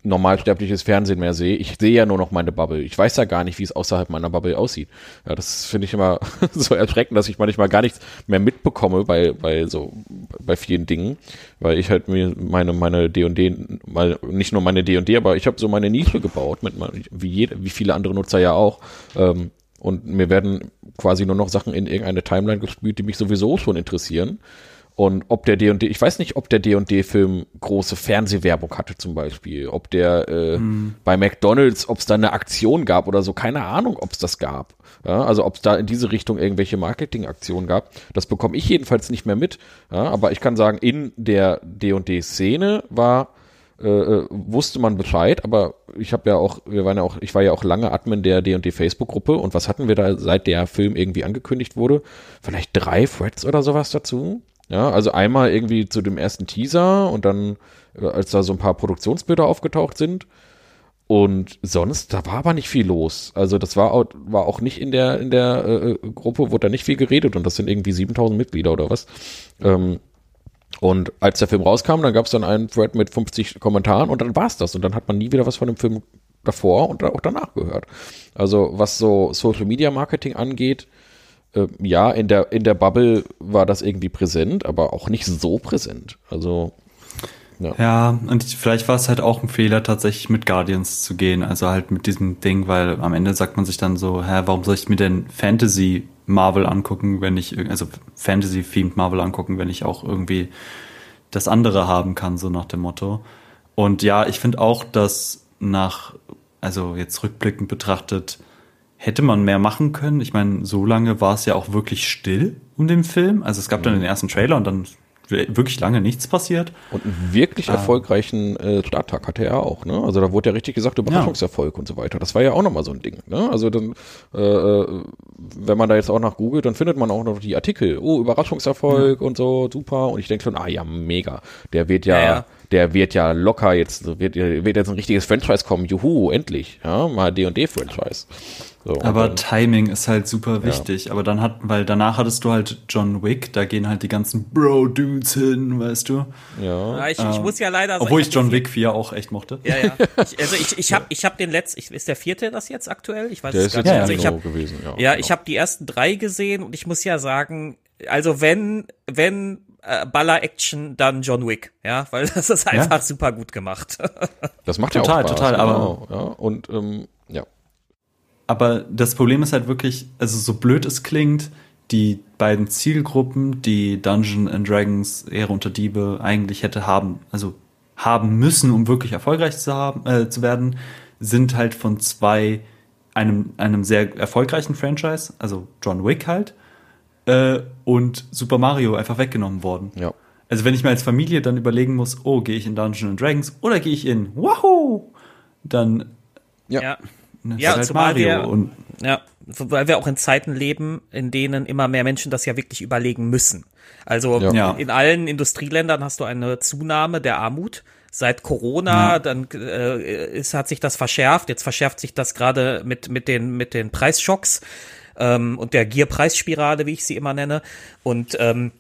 normalsterbliches Fernsehen mehr sehe. Ich sehe ja nur noch meine Bubble. Ich weiß ja gar nicht, wie es außerhalb meiner Bubble aussieht. Ja, das finde ich immer so erschreckend, dass ich manchmal gar nichts mehr mitbekomme bei, bei so, bei vielen Dingen, weil ich halt mir meine, meine D&D, nicht nur meine D&D, aber ich habe so meine Nische gebaut, mit, wie jede, wie viele andere Nutzer ja auch, ähm, und mir werden quasi nur noch Sachen in irgendeine Timeline gespült, die mich sowieso schon interessieren. Und ob der D&D, ich weiß nicht, ob der D&D-Film große Fernsehwerbung hatte zum Beispiel, ob der äh, bei McDonalds, ob es da eine Aktion gab oder so, keine Ahnung, ob es das gab. Ja, also ob es da in diese Richtung irgendwelche Marketingaktionen gab, das bekomme ich jedenfalls nicht mehr mit. Ja, aber ich kann sagen, in der D&D-Szene war äh, äh, wusste man Bescheid, aber ich habe ja auch, wir waren ja auch, ich war ja auch lange Admin der D&D Facebook-Gruppe und was hatten wir da, seit der Film irgendwie angekündigt wurde? Vielleicht drei Threads oder sowas dazu? Ja, also einmal irgendwie zu dem ersten Teaser und dann, äh, als da so ein paar Produktionsbilder aufgetaucht sind. Und sonst, da war aber nicht viel los. Also das war auch, war auch nicht in der, in der äh, Gruppe, wurde da nicht viel geredet und das sind irgendwie 7000 Mitglieder oder was. Ähm, und als der Film rauskam, dann gab es dann einen Thread mit 50 Kommentaren und dann war's das. Und dann hat man nie wieder was von dem Film davor und auch danach gehört. Also was so Social Media Marketing angeht, äh, ja, in der, in der Bubble war das irgendwie präsent, aber auch nicht so präsent. Also, Ja, und ich- vielleicht war es halt auch ein Fehler, tatsächlich mit Guardians zu gehen. Also halt mit diesem Ding, weil am Ende sagt man sich dann so, hä, warum soll ich mir denn Fantasy Marvel angucken, wenn ich, also Fantasy-themed Marvel angucken, wenn ich auch irgendwie das andere haben kann, so nach dem Motto. Und ja, ich finde auch, dass nach, also jetzt rückblickend betrachtet, hätte man mehr machen können. Ich meine, so lange war es ja auch wirklich still um den Film. Also es gab dann den ersten Trailer und dann wirklich lange nichts passiert. Und einen wirklich erfolgreichen äh, Starttag hatte er auch, ne? Also da wurde ja richtig gesagt, Überraschungserfolg und so weiter. Das war ja auch nochmal so ein Ding, ne? Also dann, äh, äh, wenn man da jetzt auch nach googelt, dann findet man auch noch die Artikel. Oh, Überraschungserfolg und so, super. Und ich denke schon, ah ja, mega. Der wird ja, Ja, ja. Der wird ja locker jetzt, wird, wird jetzt ein richtiges Franchise kommen. Juhu, endlich. Ja, mal D&D-Franchise. So, Aber dann- Timing ist halt super wichtig. Aber dann hat, weil danach hattest du halt John Wick, da gehen halt die ganzen Bro-Dudes hin, weißt du. ja. Ja, ich, ich muss ja leider Obwohl ich hab John Wick 4 auch echt mochte. Ja, ja. Ich, also ich, ich habe ich hab den letzten, ich, ist der vierte das jetzt aktuell? Ich weiß Der es ist gar jetzt nicht. ja, Also ich hab, gewesen, ja. ja, genau. ich habe die ersten drei gesehen und ich muss ja sagen, also wenn, wenn äh, Baller-Action, dann John Wick, ja, weil das ist einfach super gut gemacht. Das macht Total, ja auch Spaß, total, aber- genau, ja. Und ähm, ja, Aber das Problem ist halt wirklich, also so blöd es klingt, die beiden Zielgruppen, die Dungeon and Dragons Ehre unter Diebe eigentlich hätte haben, also haben müssen, um wirklich erfolgreich zu haben, äh, zu werden, sind halt von zwei einem einem sehr erfolgreichen Franchise, also John Wick halt, äh, und Super Mario einfach weggenommen worden. ja. Also wenn ich mir als Familie dann überlegen muss, oh, gehe ich in Dungeons and Dragons oder gehe ich in Wahoo, dann Ja. ja. ne, Ja, ist halt zumal Mario wir- und Ja, weil wir auch in Zeiten leben, in denen immer mehr Menschen das ja wirklich überlegen müssen. Also Ja. Ja. in allen Industrieländern hast du eine Zunahme der Armut. Seit Corona, Ja. dann äh, ist, hat sich das verschärft. Jetzt verschärft sich das gerade mit, mit, den, mit den Preisschocks ähm, und der Gier-Preisspirale, wie ich sie immer nenne. Und ähm,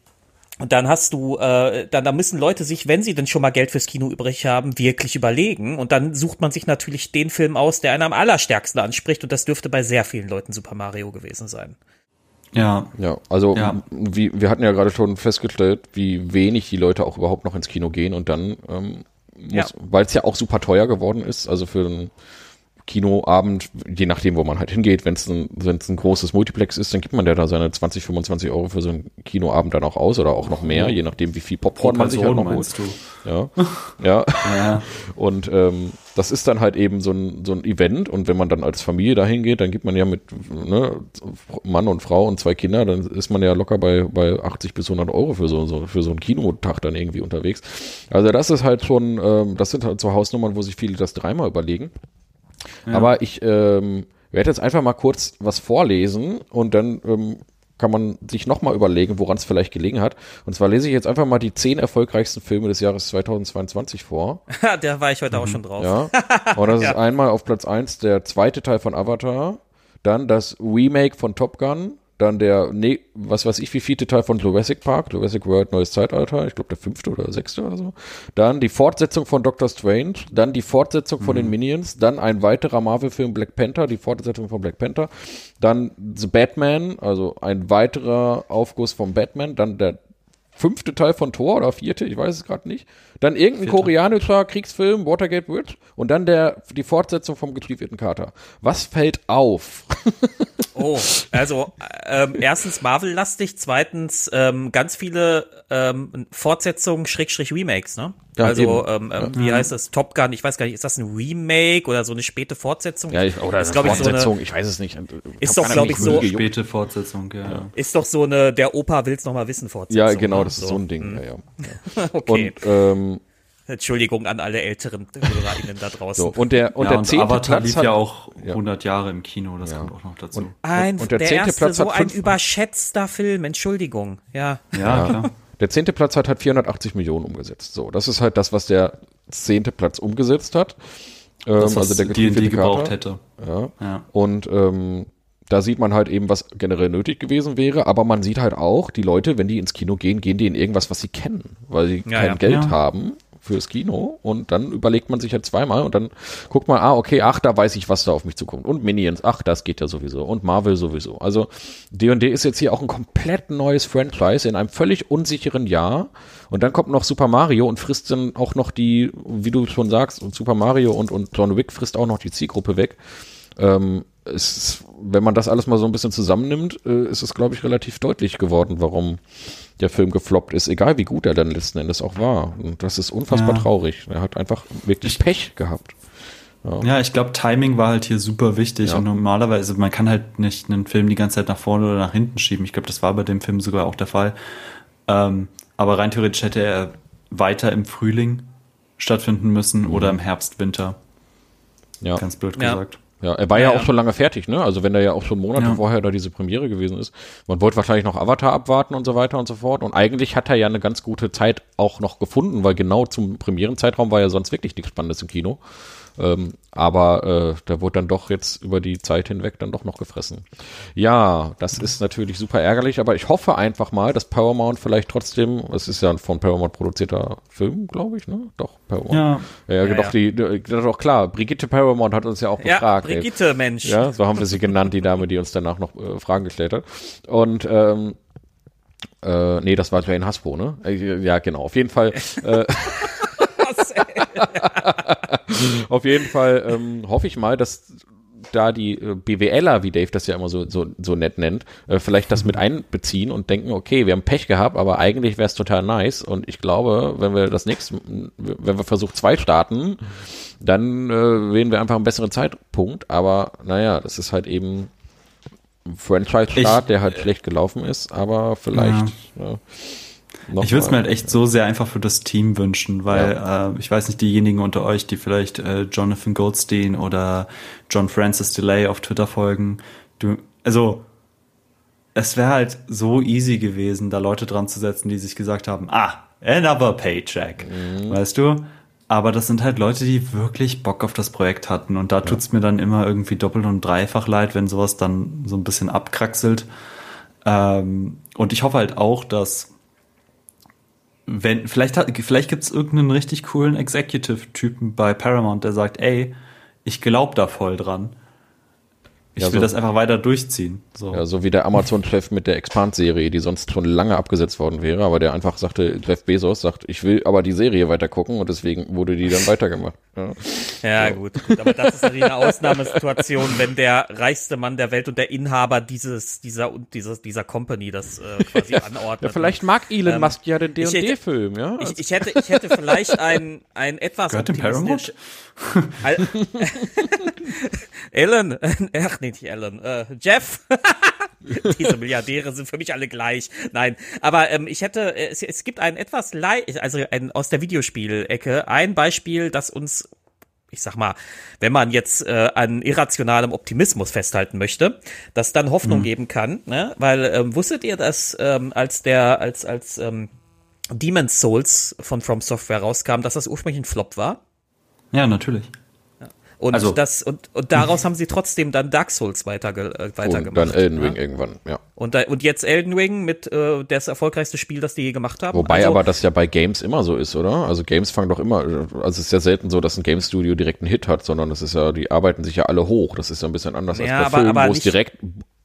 und dann hast du, äh, dann da müssen Leute sich, wenn sie denn schon mal Geld fürs Kino übrig haben, wirklich überlegen. Und dann sucht man sich natürlich den Film aus, der einen am allerstärksten anspricht. Und das dürfte bei sehr vielen Leuten Super Mario gewesen sein. ja, Ja, also Ja. Wie, wir hatten ja gerade schon festgestellt, wie wenig die Leute auch überhaupt noch ins Kino gehen und dann, ähm, Ja. muss, weil es ja auch super teuer geworden ist, also für einen Kinoabend, je nachdem, wo man halt hingeht, wenn es ein, wenn's ein großes Multiplex ist, dann gibt man ja da seine 20, 25 Euro für so einen Kinoabend dann auch aus oder auch noch mehr, je nachdem, wie viel Popcorn man sich halt noch holt. du? Ja, ja. Ja. Und ähm, das ist dann halt eben so ein, so ein Event und wenn man dann als Familie dahin geht, dann gibt man ja mit ne, Mann und Frau und zwei Kinder, dann ist man ja locker bei, bei 80 bis 100 Euro für so, so, für so einen Kinotag dann irgendwie unterwegs. Also das ist halt schon, ähm, das sind halt so Hausnummern, wo sich viele das dreimal überlegen. Aber ich ähm, werde jetzt einfach mal kurz was vorlesen und dann ähm, kann man sich nochmal überlegen, woran es vielleicht gelegen hat. Und zwar lese ich jetzt einfach mal die zehn erfolgreichsten Filme des Jahres 2022 vor. da war ich heute auch schon drauf. Ja. Und das ist einmal auf Platz 1 der zweite Teil von Avatar, dann das Remake von Top Gun, dann der, nee, was weiß ich, wie vierte Teil von Jurassic Park, Jurassic World Neues Zeitalter, ich glaube der fünfte oder sechste oder so. Dann die Fortsetzung von Doctor Strange, dann die Fortsetzung von den Minions, dann ein weiterer Marvel-Film Black Panther, die Fortsetzung von Black Panther, dann The Batman, also ein weiterer Aufguss von Batman, dann der fünfte Teil von Thor oder vierte, ich weiß es gerade nicht. Dann irgendein koreanischer Kriegsfilm, Watergate Bridge und dann der, die Fortsetzung vom getrieften Kater. Was fällt auf? Oh, also ähm, erstens Marvel-lastig, zweitens ähm, ganz viele ähm, Fortsetzungen, Schrägstrich Remakes, ne? Ja, also ähm, ähm, wie heißt das? Top Gun, ich weiß gar nicht, ist das ein Remake oder so eine späte Fortsetzung? Ja, ich, oder ist, eine glaub ich, so Fortsetzung, eine, ich weiß es nicht. Ist Top doch, Gun glaub hat ich, so-. Späte Fortsetzung, ja. ist doch so eine, der Opa will's noch mal wissen Fortsetzung. Ja, genau, ne? das ist so ein Ding. Ja, ja. Okay, Und, ähm, Entschuldigung an alle älteren HörerInnen da draußen. so, und der, und ja, der und zehnte Avatar Platz lief hat, ja auch Ja. 100 Jahre im Kino, das kommt auch noch dazu. Und- ein, und der, der zehnte erste, Platz hat so ein fünf- überschätzter Film, Entschuldigung, ja. ja, klar. Der zehnte Platz hat halt 480 Millionen umgesetzt. So, das ist halt das, was der zehnte Platz umgesetzt hat. Ähm, Das, was also der D&D getriefene gebraucht hätte. Ja. Ja. Und ähm, da sieht man halt eben, was generell nötig gewesen wäre, aber man sieht halt auch, die Leute, wenn die ins Kino gehen, gehen die in irgendwas, was sie kennen, weil sie Ja, kein ja. Geld Ja. haben fürs Kino und dann überlegt man sich halt zweimal und dann guckt man, ah, okay, ach, da weiß ich, was da auf mich zukommt. Und Minions, ach, das geht ja sowieso. Und Marvel sowieso. Also D&D ist jetzt hier auch ein komplett neues Franchise in einem völlig unsicheren Jahr. Und dann kommt noch Super Mario und frisst dann auch noch die, wie du schon sagst, und Super Mario und, und John Wick frisst auch noch die Zielgruppe weg. Ähm, es, wenn man das alles mal so ein bisschen zusammennimmt, äh, ist es, glaube ich, relativ deutlich geworden, warum der Film gefloppt ist, egal wie gut er dann letzten Endes auch war. Und das ist unfassbar Ja. traurig. Er hat einfach wirklich Pech gehabt. Ja, ich glaube, Timing war halt hier super wichtig. Ja. Und normalerweise, man kann halt nicht einen Film die ganze Zeit nach vorne oder nach hinten schieben. Ich glaube, das war bei dem Film sogar auch der Fall. Ähm, Aber rein theoretisch hätte er weiter im Frühling stattfinden müssen mhm. oder im Herbst, Winter. Ja. Ganz blöd ja. gesagt. Ja, er war ja, ja, auch schon lange fertig, ne? Also wenn er ja auch schon Monate ja. vorher da diese Premiere gewesen ist. Man wollte wahrscheinlich noch Avatar abwarten und so weiter und so fort. Und eigentlich hat er ja eine ganz gute Zeit auch noch gefunden, weil genau zum Premierenzeitraum war ja sonst wirklich nichts Spannendes im Kino. Ähm, aber äh, da wurde dann doch jetzt über die Zeit hinweg dann doch noch gefressen. Ja, das ist natürlich super ärgerlich, aber ich hoffe einfach mal, dass Paramount vielleicht trotzdem, es ist ja ein von Paramount produzierter Film, glaube ich, ne? Doch, Paramount. Ja, ja, ja doch, ja. Die, doch klar, Brigitte Paramount hat uns ja auch gefragt. Ja, Brigitte, ey. Mensch. Ja, so haben wir sie genannt, die Dame, die uns danach noch äh, Fragen gestellt hat. Und ähm, äh, nee, das war Jane Hasbro, ne? Äh, ja, genau. Auf jeden Fall. Äh, Ey? Auf jeden Fall ähm, hoffe ich mal, dass da die äh, BWLer, wie Dave das ja immer so, so, so nett nennt, äh, vielleicht das mit einbeziehen und denken, okay, wir haben Pech gehabt, aber eigentlich wäre es total nice. Und ich glaube, wenn wir das nächste, wenn wir Versuch zwei starten, dann äh, wählen wir einfach einen besseren Zeitpunkt. Aber naja, das ist halt eben ein Franchise-Start, der halt schlecht gelaufen ist, aber vielleicht. Ja. Ja, ich würde es mir halt echt so sehr einfach für das Team wünschen, weil ja. äh, ich weiß nicht, diejenigen unter euch, die vielleicht äh, Jonathan Goldstein oder John Francis Delay auf Twitter folgen, du, also es wäre halt so easy gewesen, da Leute dran zu setzen, die sich gesagt haben, ah, another paycheck, mhm. weißt du? Aber das sind halt Leute, die wirklich Bock auf das Projekt hatten und da ja. tut's mir dann immer irgendwie doppelt und dreifach leid, wenn sowas dann so ein bisschen abkraxelt. Ähm, und ich hoffe halt auch, dass wenn, vielleicht, hat, vielleicht gibt es irgendeinen richtig coolen Executive-Typen bei Paramount, der sagt, ey, ich glaube da voll dran. Ich ja, will so, das einfach weiter durchziehen. So. Ja, so wie der Amazon-Chef mit der Expand-Serie, die sonst schon lange abgesetzt worden wäre, aber der einfach sagte, Jeff Bezos sagt, ich will aber die Serie weiter gucken und deswegen wurde die dann weitergemacht. Ja, ja so. gut, gut, aber das ist natürlich eine Ausnahmesituation, wenn der reichste Mann der Welt und der Inhaber dieses, dieser, dieser, dieser Company das äh, quasi anordnet. Ja, vielleicht mag Elon ähm, Musk ja den D&D-Film, ja? Ich, ich, hätte, ich hätte vielleicht ein, ein etwas Gehört Paramount? Elon, ach nee, nicht Alan, äh, Jeff. Diese Milliardäre sind für mich alle gleich. Nein, aber ähm, ich hätte, es, es gibt ein etwas leicht, also ein, aus der Videospielecke, ein Beispiel, das uns ich sag mal, wenn man jetzt äh, an irrationalem Optimismus festhalten möchte, das dann Hoffnung mhm. geben kann, ne? Weil ähm, wusstet ihr, dass ähm, als der als als ähm, Demon's Souls von From Software rauskam, dass das ursprünglich ein Flop war? Ja, natürlich. Und also, das und, und daraus haben sie trotzdem dann Dark Souls weiter, äh, weitergemacht. Und dann Elden Ring ja? irgendwann, ja. Und, da, und jetzt Elden Ring mit äh, das erfolgreichste Spiel, das die je gemacht haben. Wobei also, aber das ja bei Games immer so ist, oder? Also Games fangen doch immer, also es ist ja selten so, dass ein Game Studio direkt einen Hit hat, sondern das ist ja, die arbeiten sich ja alle hoch. Das ist ja ein bisschen anders ja, als bei aber, Filmen, wo es direkt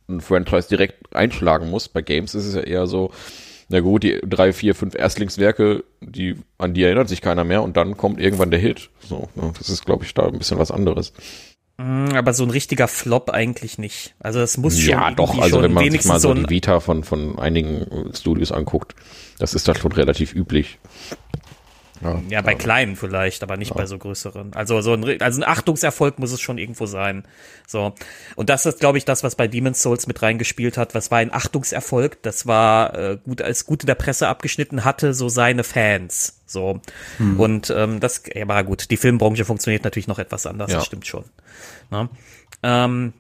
ein Franchise direkt einschlagen muss. Bei Games ist es ja eher so, na gut, die drei, vier, fünf Erstlingswerke, die, an die erinnert sich keiner mehr und dann kommt irgendwann der Hit. So, ne, das ist, glaube ich, da ein bisschen was anderes. Mm, aber so ein richtiger Flop eigentlich nicht. Also es muss schon. Ja, doch, also wenn man sich mal so die Vita von, von einigen Studios anguckt, das ist da schon relativ üblich. Ja, ja bei kleinen vielleicht, aber nicht ja. bei so größeren. Also so ein, also ein Achtungserfolg muss es schon irgendwo sein. So. Und das ist, glaube ich, das, was bei Demon's Souls mit reingespielt hat. Was war ein Achtungserfolg? Das war äh, gut, als gut in der Presse abgeschnitten hatte, so seine Fans. So. Hm. Und ähm, das, ja, aber gut, die Filmbranche funktioniert natürlich noch etwas anders, ja. das stimmt schon. Na? Ähm,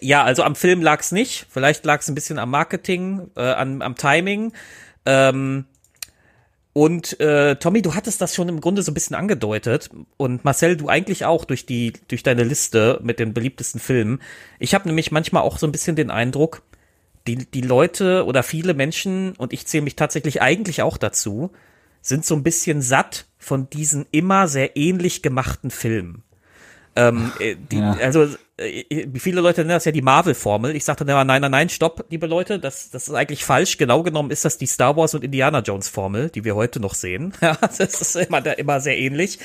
ja, also am Film lag es nicht. Vielleicht lag es ein bisschen am Marketing, äh, an, am Timing. Ähm, und äh, Tommy, du hattest das schon im Grunde so ein bisschen angedeutet und Marcel, du eigentlich auch durch die durch deine Liste mit den beliebtesten Filmen. Ich habe nämlich manchmal auch so ein bisschen den Eindruck, die die Leute oder viele Menschen und ich zähle mich tatsächlich eigentlich auch dazu, sind so ein bisschen satt von diesen immer sehr ähnlich gemachten Filmen. Ähm, äh, die, ja. Also viele Leute nennen das ja die Marvel-Formel. Ich sagte dann immer, nein, nein, nein, stopp, liebe Leute, das, das ist eigentlich falsch. Genau genommen ist das die Star Wars und Indiana Jones-Formel, die wir heute noch sehen. Das ist immer, immer sehr ähnlich.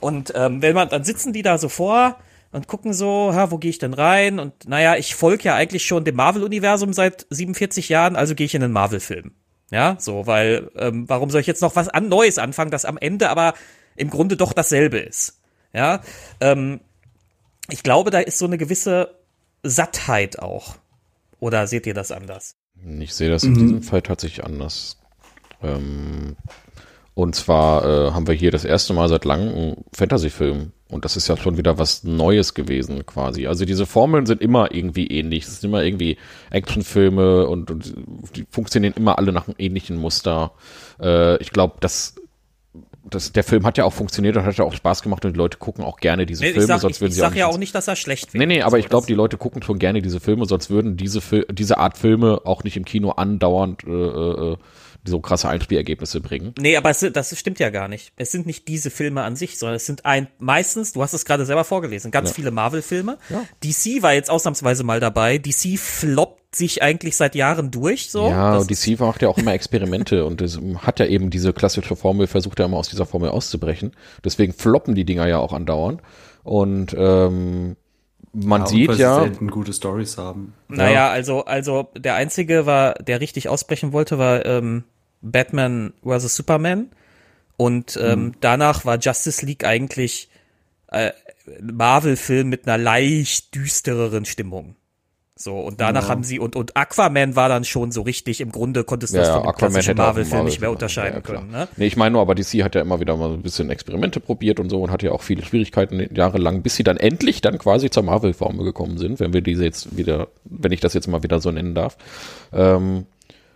Und ähm, wenn man, dann sitzen die da so vor und gucken so, ha, wo gehe ich denn rein? Und naja, ich folge ja eigentlich schon dem Marvel-Universum seit 47 Jahren, also gehe ich in einen Marvel-Film. Ja, so, weil ähm, warum soll ich jetzt noch was an Neues anfangen, das am Ende aber im Grunde doch dasselbe ist? Ja, ähm, ich glaube, da ist so eine gewisse Sattheit auch. Oder seht ihr das anders? Ich sehe das in mhm. diesem Fall tatsächlich anders. Ähm, und zwar äh, haben wir hier das erste Mal seit langem einen Fantasy-Film. Und das ist ja schon wieder was Neues gewesen, quasi. Also diese Formeln sind immer irgendwie ähnlich. Es sind immer irgendwie Actionfilme und, und die funktionieren immer alle nach einem ähnlichen Muster. Äh, ich glaube, dass das, der Film hat ja auch funktioniert und hat ja auch Spaß gemacht und die Leute gucken auch gerne diese Nee, Filme, ich sag, sonst ich, würden ich sie sag auch ja auch nicht, dass er schlecht wäre. Nee, nee, aber ich glaube, die Leute gucken schon gerne diese Filme, sonst würden diese, diese Art Filme auch nicht im Kino andauernd äh, äh, so krasse Einspielergebnisse bringen. Nee, aber es, das stimmt ja gar nicht. Es sind nicht diese Filme an sich, sondern es sind ein, meistens, du hast es gerade selber vorgelesen, ganz viele Marvel-Filme. Ja. DC war jetzt ausnahmsweise mal dabei. DC floppt sich eigentlich seit Jahren durch, so. ja, Das und DC macht ja auch immer Experimente und es hat ja eben diese klassische Formel, versucht ja immer aus dieser Formel auszubrechen. Deswegen floppen die Dinger ja auch andauernd. Und ähm, man Ja, sieht ja, selten gute Stories haben. Naja, also, also der einzige war, der richtig ausbrechen wollte, war ähm, Batman vs. Superman. Und ähm, Hm. danach war Justice League eigentlich äh, ein Marvel-Film mit einer leicht düstereren Stimmung. So, und danach Ja. haben sie, und, und Aquaman war dann schon so richtig, im Grunde konntest du ja, das von dem Aquaman klassischen Marvel-Film nicht mehr unterscheiden ja, können. Ne? Nee, ich meine nur, aber DC hat ja immer wieder mal ein bisschen Experimente probiert und so und hat ja auch viele Schwierigkeiten jahrelang, bis sie dann endlich dann quasi zur Marvel-Formel gekommen sind, wenn wir diese jetzt wieder, wenn ich das jetzt mal wieder so nennen darf. Ähm,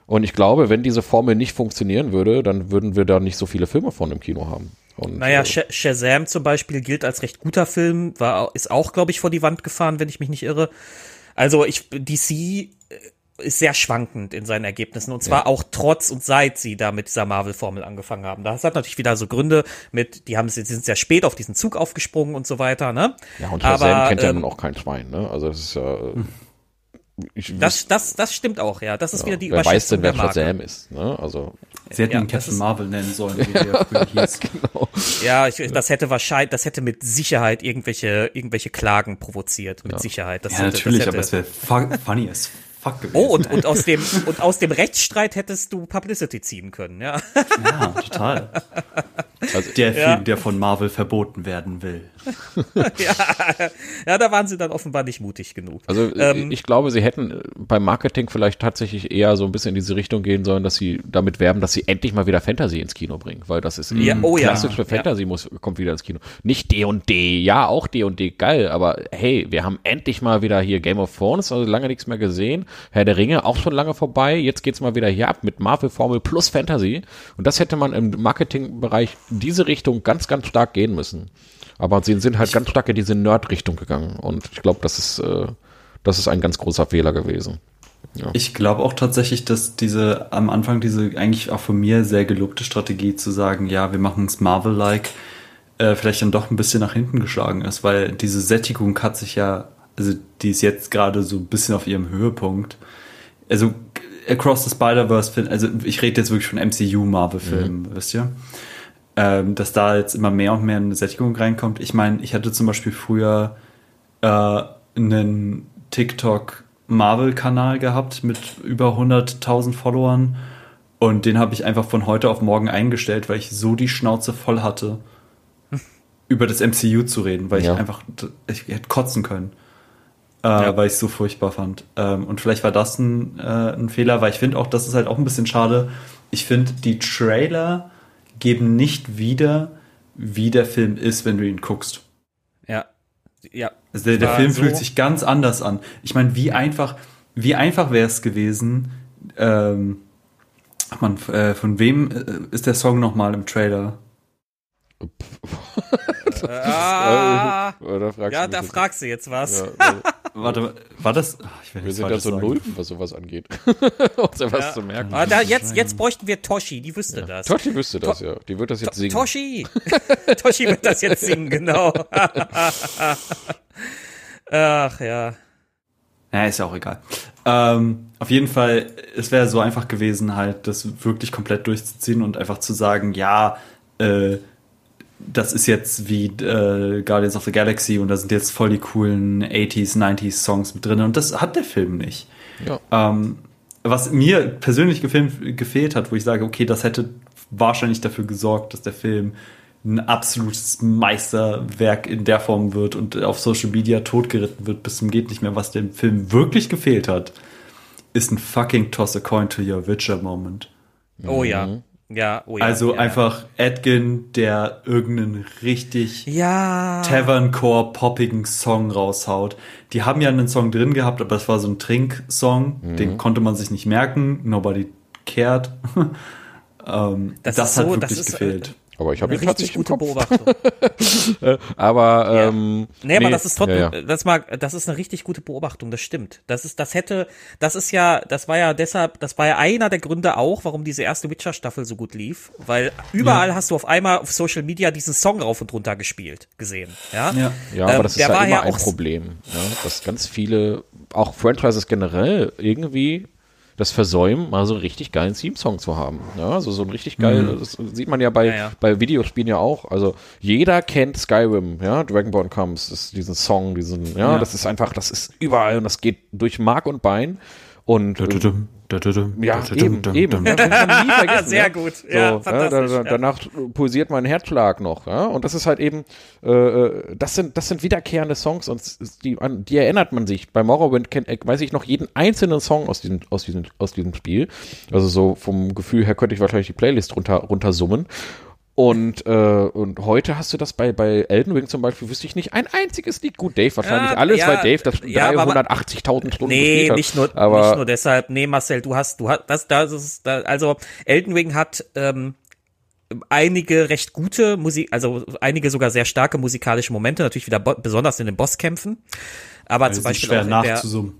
und ich glaube, wenn diese Formel nicht funktionieren würde, dann würden wir da nicht so viele Filme von im Kino haben. Und, Naja, äh, Sh Shazam zum Beispiel gilt als recht guter Film, war, ist auch, glaube ich, vor die Wand gefahren, wenn ich mich nicht irre. Also ich, DC äh, ist sehr schwankend in seinen Ergebnissen und zwar auch trotz und seit sie da mit dieser Marvel-Formel angefangen haben. Das hat natürlich wieder so Gründe mit, die haben sie sind sehr spät auf diesen Zug aufgesprungen und so weiter, ne? ja, und Shazam aber, kennt ja ähm, nun auch kein Schwein, ne? Also das ist ja. äh, Ich, Das, das, das stimmt auch, ja. Das ist wieder die wer weiß denn, wer. Shazam ist, ne? Also Sie hätten Ja, ihn Captain Marvel nennen sollen, wie der früher hieß. Ja, ich, das hätte wahrscheinlich, das hätte mit Sicherheit irgendwelche, irgendwelche Klagen provoziert. Mit Sicherheit. Das Ja, hätte, natürlich, das aber hätte, es wäre fu funny as fuck gewesen. Oh, und, und, aus dem, und aus dem Rechtsstreit hättest du Publicity ziehen können, ja. ja, total. Also- der Ja. Film, der von Marvel verboten werden will. ja. Ja, da waren sie dann offenbar nicht mutig genug. Also Ähm, ich glaube, sie hätten äh, beim Marketing vielleicht tatsächlich eher so ein bisschen in diese Richtung gehen sollen, dass sie damit werben, dass sie endlich mal wieder Fantasy ins Kino bringen, weil das ist Ja, oh ja. klassisch für Ja. Fantasy muss kommt wieder ins Kino. Nicht D und D, ja auch D und D geil, aber hey, wir haben endlich mal wieder hier Game of Thrones, also lange nichts mehr gesehen. Herr der Ringe auch schon lange vorbei. Jetzt geht's mal wieder hier ab mit Marvel Formel plus Fantasy und das hätte man im Marketingbereich in diese Richtung ganz ganz stark gehen müssen. Aber sie sind halt ganz stark in diese Nerd-Richtung gegangen und ich glaube, das ist äh, das ist ein ganz großer Fehler gewesen. Ich glaube auch tatsächlich, dass diese am Anfang diese eigentlich auch von mir sehr gelobte Strategie zu sagen, ja, wir machen es Marvel-like, äh, vielleicht dann doch ein bisschen nach hinten geschlagen ist, weil diese Sättigung hat sich ja, also die ist jetzt gerade so ein bisschen auf ihrem Höhepunkt. Also Across the Spider-Verse, also ich rede jetzt wirklich von MCU-Marvel-Filmen, wisst ihr? Ähm, dass da jetzt immer mehr und mehr eine Sättigung reinkommt. Ich meine, ich hatte zum Beispiel früher äh, einen TikTok-Marvel-Kanal gehabt mit über 100.000 Followern und den habe ich einfach von heute auf morgen eingestellt, weil ich so die Schnauze voll hatte, über das MCU zu reden, weil Ja. ich einfach, ich hätte kotzen können, äh, Ja. weil ich es so furchtbar fand. Ähm, und vielleicht war das ein, äh, ein Fehler, weil ich finde auch, das ist halt auch ein bisschen schade. Ich finde, die Trailer geben nicht wieder, wie der Film ist, wenn du ihn guckst. Ja. Ja. Also der, der Film so- fühlt sich ganz anders an. Ich meine, wie einfach, wie einfach wäre es gewesen, ähm, ach man, äh, von wem äh, ist der Song nochmal im Trailer? Ah, Äh, da fragst ja, da jetzt. fragst du jetzt was. Ja, weil Warte, war das? Ach, ich will wir sind ja so. Nulpen, was sowas angeht. Uns ja was Ja. zu merken. Ah, da, jetzt, jetzt bräuchten wir Toshi, die wüsste das. Totti wüsste das, To- ja. Die wird das jetzt singen. Toshi! Toshi wird das jetzt singen, genau. Ach ja. Ja, ist ja auch egal. Ähm, auf jeden Fall, es wäre so einfach gewesen, halt das wirklich komplett durchzuziehen und einfach zu sagen, ja, äh, das ist jetzt wie äh, Guardians of the Galaxy und da sind jetzt voll die coolen 80s, 90s Songs mit drin und das hat der Film nicht. Ja. Ähm, was mir persönlich gefilmt, gefehlt hat, wo ich sage, okay, das hätte wahrscheinlich dafür gesorgt, dass der Film ein absolutes Meisterwerk in der Form wird und auf Social Media totgeritten wird bis zum geht nicht mehr. Was dem Film wirklich gefehlt hat, ist ein fucking Toss a Coin to Your Witcher Moment. Oh ja. Ja, oh ja. Also ja, einfach Edgin, der irgendeinen richtig Ja. Taverncore poppigen Song raushaut. Die haben ja einen Song drin gehabt, aber es war so ein Trink-Song, Mhm. den konnte man sich nicht merken. Nobody cared. ähm, Das das, ist hat so- das wirklich ist, äh, gefehlt. Aber ich habe Eine ihn richtig tatsächlich im gute Kopf. Beobachtung. Aber Ja. ähm, Nee, aber das ist trotzdem, ja, ja. das mag, das ist eine richtig gute Beobachtung, das stimmt. Das ist, das hätte, das ist ja, das war ja deshalb, das war ja einer der Gründe auch, warum diese erste Witcher-Staffel so gut lief, weil überall hast du auf einmal auf Social Media diesen Song rauf und runter gespielt, gesehen, ja? Ja. Ja, Ähm, aber das ist ja immer ja ein Problem, ja, dass ganz viele, auch Franchises generell, irgendwie das versäumen, mal so einen richtig geilen Theme-Song zu haben. Ja, also so ein richtig geil, das sieht man ja bei, Ja, ja. bei Videospielen ja auch. Also jeder kennt Skyrim, ja, Dragonborn Comes, ist diesen Song, diesen, ja, Ja. das ist einfach, das ist überall und das geht durch Mark und Bein. Und äh, ja, eben, eben. Sehr gut. So, Ja, ja, fantastisch, da, da, ja. Danach pulsiert mein Herzschlag noch. Ja? Und das ist halt eben, äh, äh, das sind, das sind wiederkehrende Songs und die, an die erinnert man sich. Bei Morrowind kennt, äh, weiß ich noch jeden einzelnen Song aus diesem, aus diesem, aus diesem Spiel. Also so vom Gefühl her könnte ich wahrscheinlich die Playlist runter, runter summen. Und, äh, und heute hast du das bei, bei Elden Ring zum Beispiel, wüsste ich nicht, ein einziges Lied. Gut, Dave wahrscheinlich Ja, alles, ja, weil Dave das ja, aber- 380.000 Stunden Nee, nicht nur, aber, nicht nur deshalb. Nee, Marcel, du hast, du hast, das, das ist, da, also Elden Ring hat ähm, einige recht gute Musik, also einige sogar sehr starke musikalische Momente, natürlich wieder besonders in den Bosskämpfen. Aber Also zum Beispiel schwer auch in der, nachzusummen.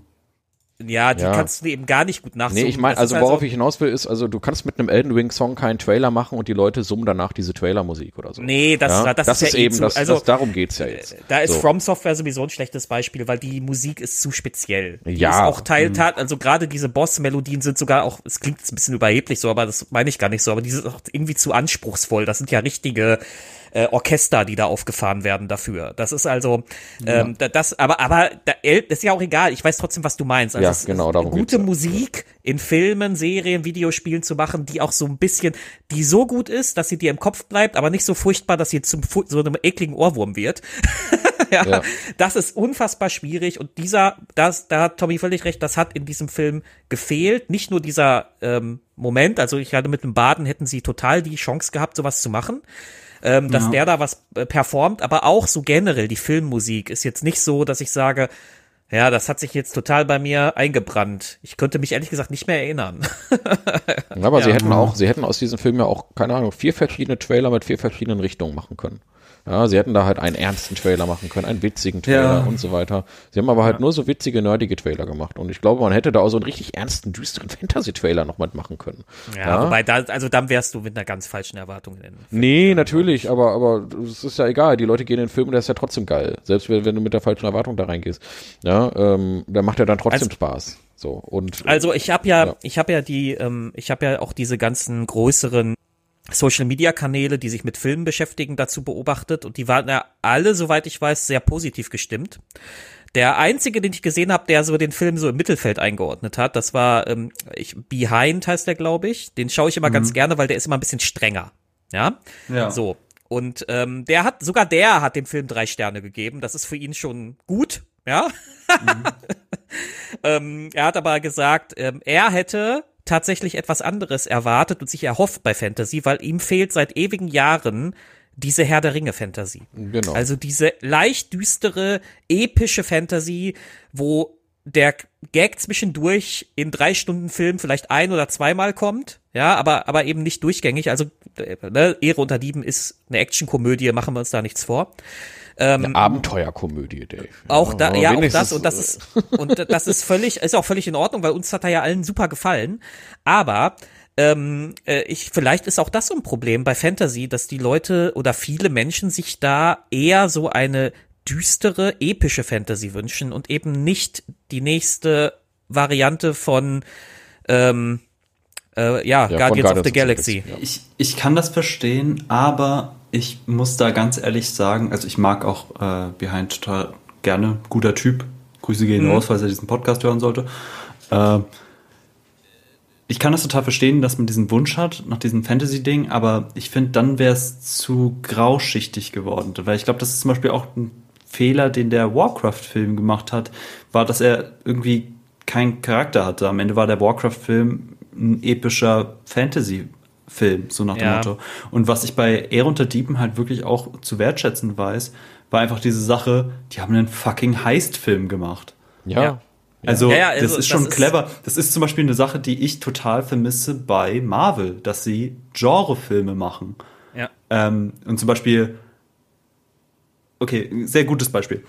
Ja, die Ja. kannst du eben gar nicht gut nachsummen. Nee, ich meine, also worauf ich hinaus will, ist, also du kannst mit einem Elden Ring Song keinen Trailer machen und die Leute summen danach diese Trailermusik oder so. Nee, das- ja? das das ist ist ja eh eben, zu- das, also, das, darum geht's ja jetzt. Da ist so. From Software sowieso ein schlechtes Beispiel, weil die Musik ist zu speziell. Die Ja. ist auch Teil, tat, also gerade diese Boss-Melodien sind sogar auch, es klingt jetzt ein bisschen überheblich so, aber das meine ich gar nicht so, aber die sind auch irgendwie zu anspruchsvoll. Das sind ja richtige äh, Orchester, die da aufgefahren werden dafür. Das ist also, ähm, da- das, aber, aber das ist ja auch egal. Ich weiß trotzdem, was du meinst. Also Ja, genau, darum gute geht's ja. Musik in Filmen, Serien, Videospielen zu machen, die auch so ein bisschen, die so gut ist, dass sie dir im Kopf bleibt, aber nicht so furchtbar, dass sie zum so einem ekligen Ohrwurm wird. ja, Ja. das ist unfassbar schwierig und dieser, das, da hat Tommy völlig recht, das hat in diesem Film gefehlt. Nicht nur dieser ähm, Moment, also ich hatte mit dem Baden hätten sie total die Chance gehabt, sowas zu machen. Ähm, dass Ja. der da was äh, performt, aber auch so generell die Filmmusik ist jetzt nicht so, dass ich sage, ja, das hat sich jetzt total bei mir eingebrannt. Ich könnte mich ehrlich gesagt nicht mehr erinnern. Ja, aber sie Ja. hätten auch, sie hätten aus diesem Film ja auch, keine Ahnung, vier verschiedene Trailer mit vier verschiedenen Richtungen machen können. Ja, sie hätten da halt einen ernsten Trailer machen können, einen witzigen Trailer Ja. und so weiter. Sie haben aber halt nur so witzige, nerdige Trailer gemacht. Und ich glaube, man hätte da auch so einen richtig ernsten, düsteren Fantasy-Trailer noch mitmachen können. Ja, wobei da, also dann wärst du mit einer ganz falschen Erwartung in. Nee, natürlich, aber, aber es ist ja egal. Die Leute gehen in den Film und der ist ja trotzdem geil. Selbst wenn, wenn du mit der falschen Erwartung da reingehst. Ja, ähm, der macht ja dann trotzdem Also- Spaß. So, und. Also ich habe ja, Ja. ich habe ja die, ähm, ich habe ja auch diese ganzen größeren Social Media Kanäle, die sich mit Filmen beschäftigen, dazu beobachtet und die waren ja alle, soweit ich weiß, sehr positiv gestimmt. Der einzige, den ich gesehen habe, der so den Film so im Mittelfeld eingeordnet hat, das war ähm, ich, Behind heißt der, glaube ich. Den schaue ich immer ganz gerne, weil der ist immer ein bisschen strenger. Ja, Ja. so. Und ähm, der hat, sogar der hat dem Film drei Sterne gegeben. Das ist für ihn schon gut, ja. ähm, er hat aber gesagt, ähm, er hätte tatsächlich etwas anderes erwartet und sich erhofft bei Fantasy, weil ihm fehlt seit ewigen Jahren diese Herr der Ringe Fantasy. Genau. Also diese leicht düstere, epische Fantasy, wo der Gag zwischendurch in drei Stunden Film vielleicht ein oder zweimal kommt, ja, aber, aber eben nicht durchgängig. Also, äh, ne, Ehre unter Dieben ist eine Actionkomödie, machen wir uns da nichts vor. Eine Abenteuerkomödie, Dave. Auch da, ja, auch das und das ist und das ist völlig, ist auch völlig in Ordnung, weil uns hat er ja allen super gefallen. Aber ähm, äh, ich, vielleicht ist auch das so ein Problem bei Fantasy, dass die Leute oder viele Menschen sich da eher so eine düstere, epische Fantasy wünschen und eben nicht die nächste Variante von ähm, äh, ja, Ja, Guardians of the of the Galaxy. Ja. Ich, ich kann das verstehen, aber ich muss da ganz ehrlich sagen, also ich mag auch äh, Behind total gerne, guter Typ. Grüße gehen raus, falls er diesen Podcast hören sollte. Äh, ich kann das total verstehen, dass man diesen Wunsch hat nach diesem Fantasy-Ding, aber ich finde, dann wäre es zu grauschichtig geworden. Weil ich glaube, das ist zum Beispiel auch ein Fehler, den der Warcraft-Film gemacht hat, war, dass er irgendwie keinen Charakter hatte. Am Ende war der Warcraft-Film ein epischer Fantasy. Film, so nach dem Ja. Motto. Und was ich bei Ehre unter Dieben halt wirklich auch zu wertschätzen weiß, war einfach diese Sache, die haben einen fucking Heist-Film gemacht. Ja. Ja. Also, Ja, ja, also das ist schon das ist- clever. Das ist zum Beispiel eine Sache, die ich total vermisse bei Marvel, dass sie Genrefilme machen. Ja. Ähm, und zum Beispiel, okay, sehr gutes Beispiel.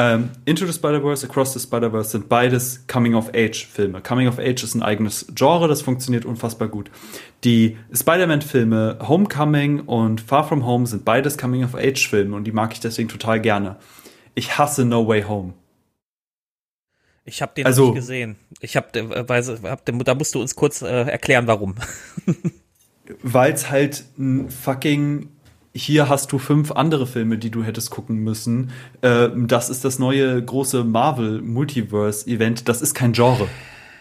Ähm, Into the Spider-Verse, Across the Spider-Verse sind beides Coming-of-Age-Filme. Coming-of-Age ist ein eigenes Genre, das funktioniert unfassbar gut. Die Spider-Man-Filme Homecoming und Far From Home sind beides Coming-of-Age-Filme und die mag ich deswegen total gerne. Ich hasse No Way Home. Ich habe den Also- nicht gesehen. Ich habe, äh, hab, den- da musst du uns kurz äh, erklären, warum. Weil es halt ein fucking. Hier hast du fünf andere Filme, die du hättest gucken müssen. Äh, das ist das neue große Marvel Multiverse Event. Das ist kein Genre.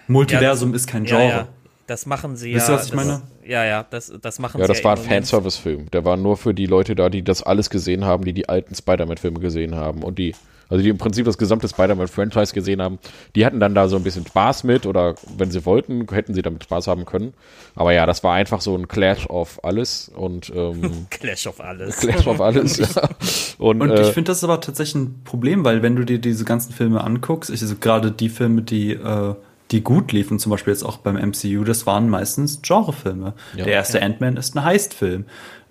Multiversum ist kein Genre. Ja, ja. Das machen sie Wisst ja. ihr, was ich das, meine? Ja, ja, das, das machen Ja, sie das war ein im Moment. Fanservice-Film. Der war nur für die Leute da, die das alles gesehen haben, die die alten Spider-Man-Filme gesehen haben und die, also die im Prinzip das gesamte Spider-Man-Franchise gesehen haben. Die hatten dann da so ein bisschen Spaß mit oder wenn sie wollten, hätten sie damit Spaß haben können. Aber ja, das war einfach so ein Clash of alles und ähm, Clash of alles. Clash of alles. ja. Und, Und äh, ich finde das ist aber tatsächlich ein Problem, weil wenn du dir diese ganzen Filme anguckst, ich, also gerade die Filme, die, äh, die gut liefen, zum Beispiel jetzt auch beim MCU, das waren meistens Genrefilme. Ja. Der erste Ant-Man ist ein Heist-Film.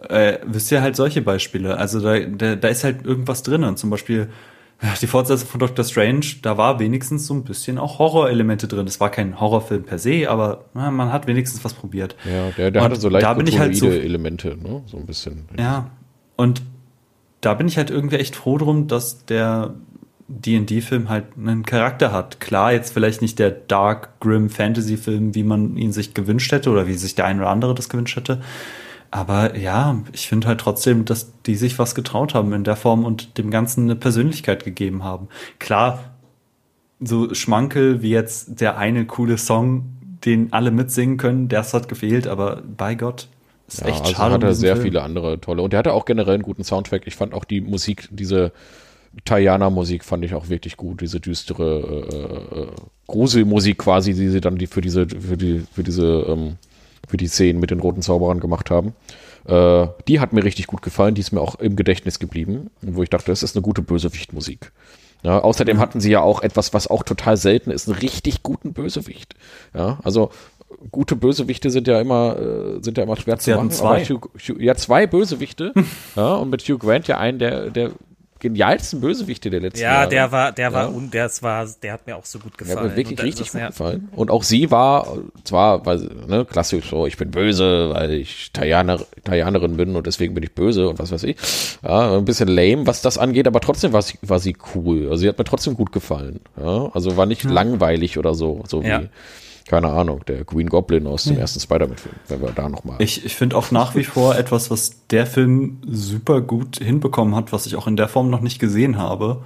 Äh, wisst ihr halt solche Beispiele. Also da, da, da ist halt irgendwas drin. Und zum Beispiel ja, die Fortsetzung von Doctor Strange, da war wenigstens so ein bisschen auch Horrorelemente drin. Es war kein Horrorfilm per se, aber na, man hat wenigstens was probiert. ja, der, der Und hatte so leicht da bin ich halt so- Elemente, ne? So ein bisschen. Ja, und da bin ich halt irgendwie echt froh drum, dass der D&D-Film halt einen Charakter hat. Klar, jetzt vielleicht nicht der Dark, Grim Fantasy-Film, wie man ihn sich gewünscht hätte oder wie sich der ein oder andere das gewünscht hätte. Aber ja, ich finde halt trotzdem, dass die sich was getraut haben in der Form und dem Ganzen eine Persönlichkeit gegeben haben. Klar, so Schmankel wie jetzt der eine coole Song, den alle mitsingen können, das hat gefehlt, aber bei Gott, ist Ja, echt also schade. hat er sehr Film. viele andere tolle. Und der hatte auch generell einen guten Soundtrack. Ich fand auch die Musik, diese Tayana-Musik fand ich auch wirklich gut. Diese düstere äh, äh, Gruselmusik quasi, die sie dann die für diese, für die, für diese, ähm, für die Szenen mit den roten Zauberern gemacht haben. Äh, die hat mir richtig gut gefallen. Die ist mir auch im Gedächtnis geblieben. Wo ich dachte, das ist eine gute Bösewicht-Musik. Ja, außerdem hatten sie ja auch etwas, was auch total selten ist, einen richtig guten Bösewicht. Ja, also gute Bösewichte sind ja immer, äh, sind ja immer schwer zu Sie hatten machen. zwei. Hugh, ja, zwei Bösewichte. ja, und mit Hugh Grant ja einen der, der genialsten Bösewichte der letzten Ja, Jahre. der war, der war, Ja. un, der war, der hat mir auch so gut Ja, gefallen. mir wirklich Und das- richtig gut ja. gefallen. Und auch sie war zwar, weil, ne, klassisch so, ich bin böse, weil ich Tayaner, Tayanerin bin und deswegen bin ich böse und was weiß ich. Ja, ein bisschen lame, was das angeht, aber trotzdem war sie, war sie cool. Also sie hat mir trotzdem gut gefallen. Ja, also war nicht langweilig oder so, so wie, Ja. Keine Ahnung, der Green Goblin aus dem ersten Spider-Man-Film, wenn wir da nochmal. Ich, ich finde auch nach wie vor etwas, was der Film super gut hinbekommen hat, was ich auch in der Form noch nicht gesehen habe,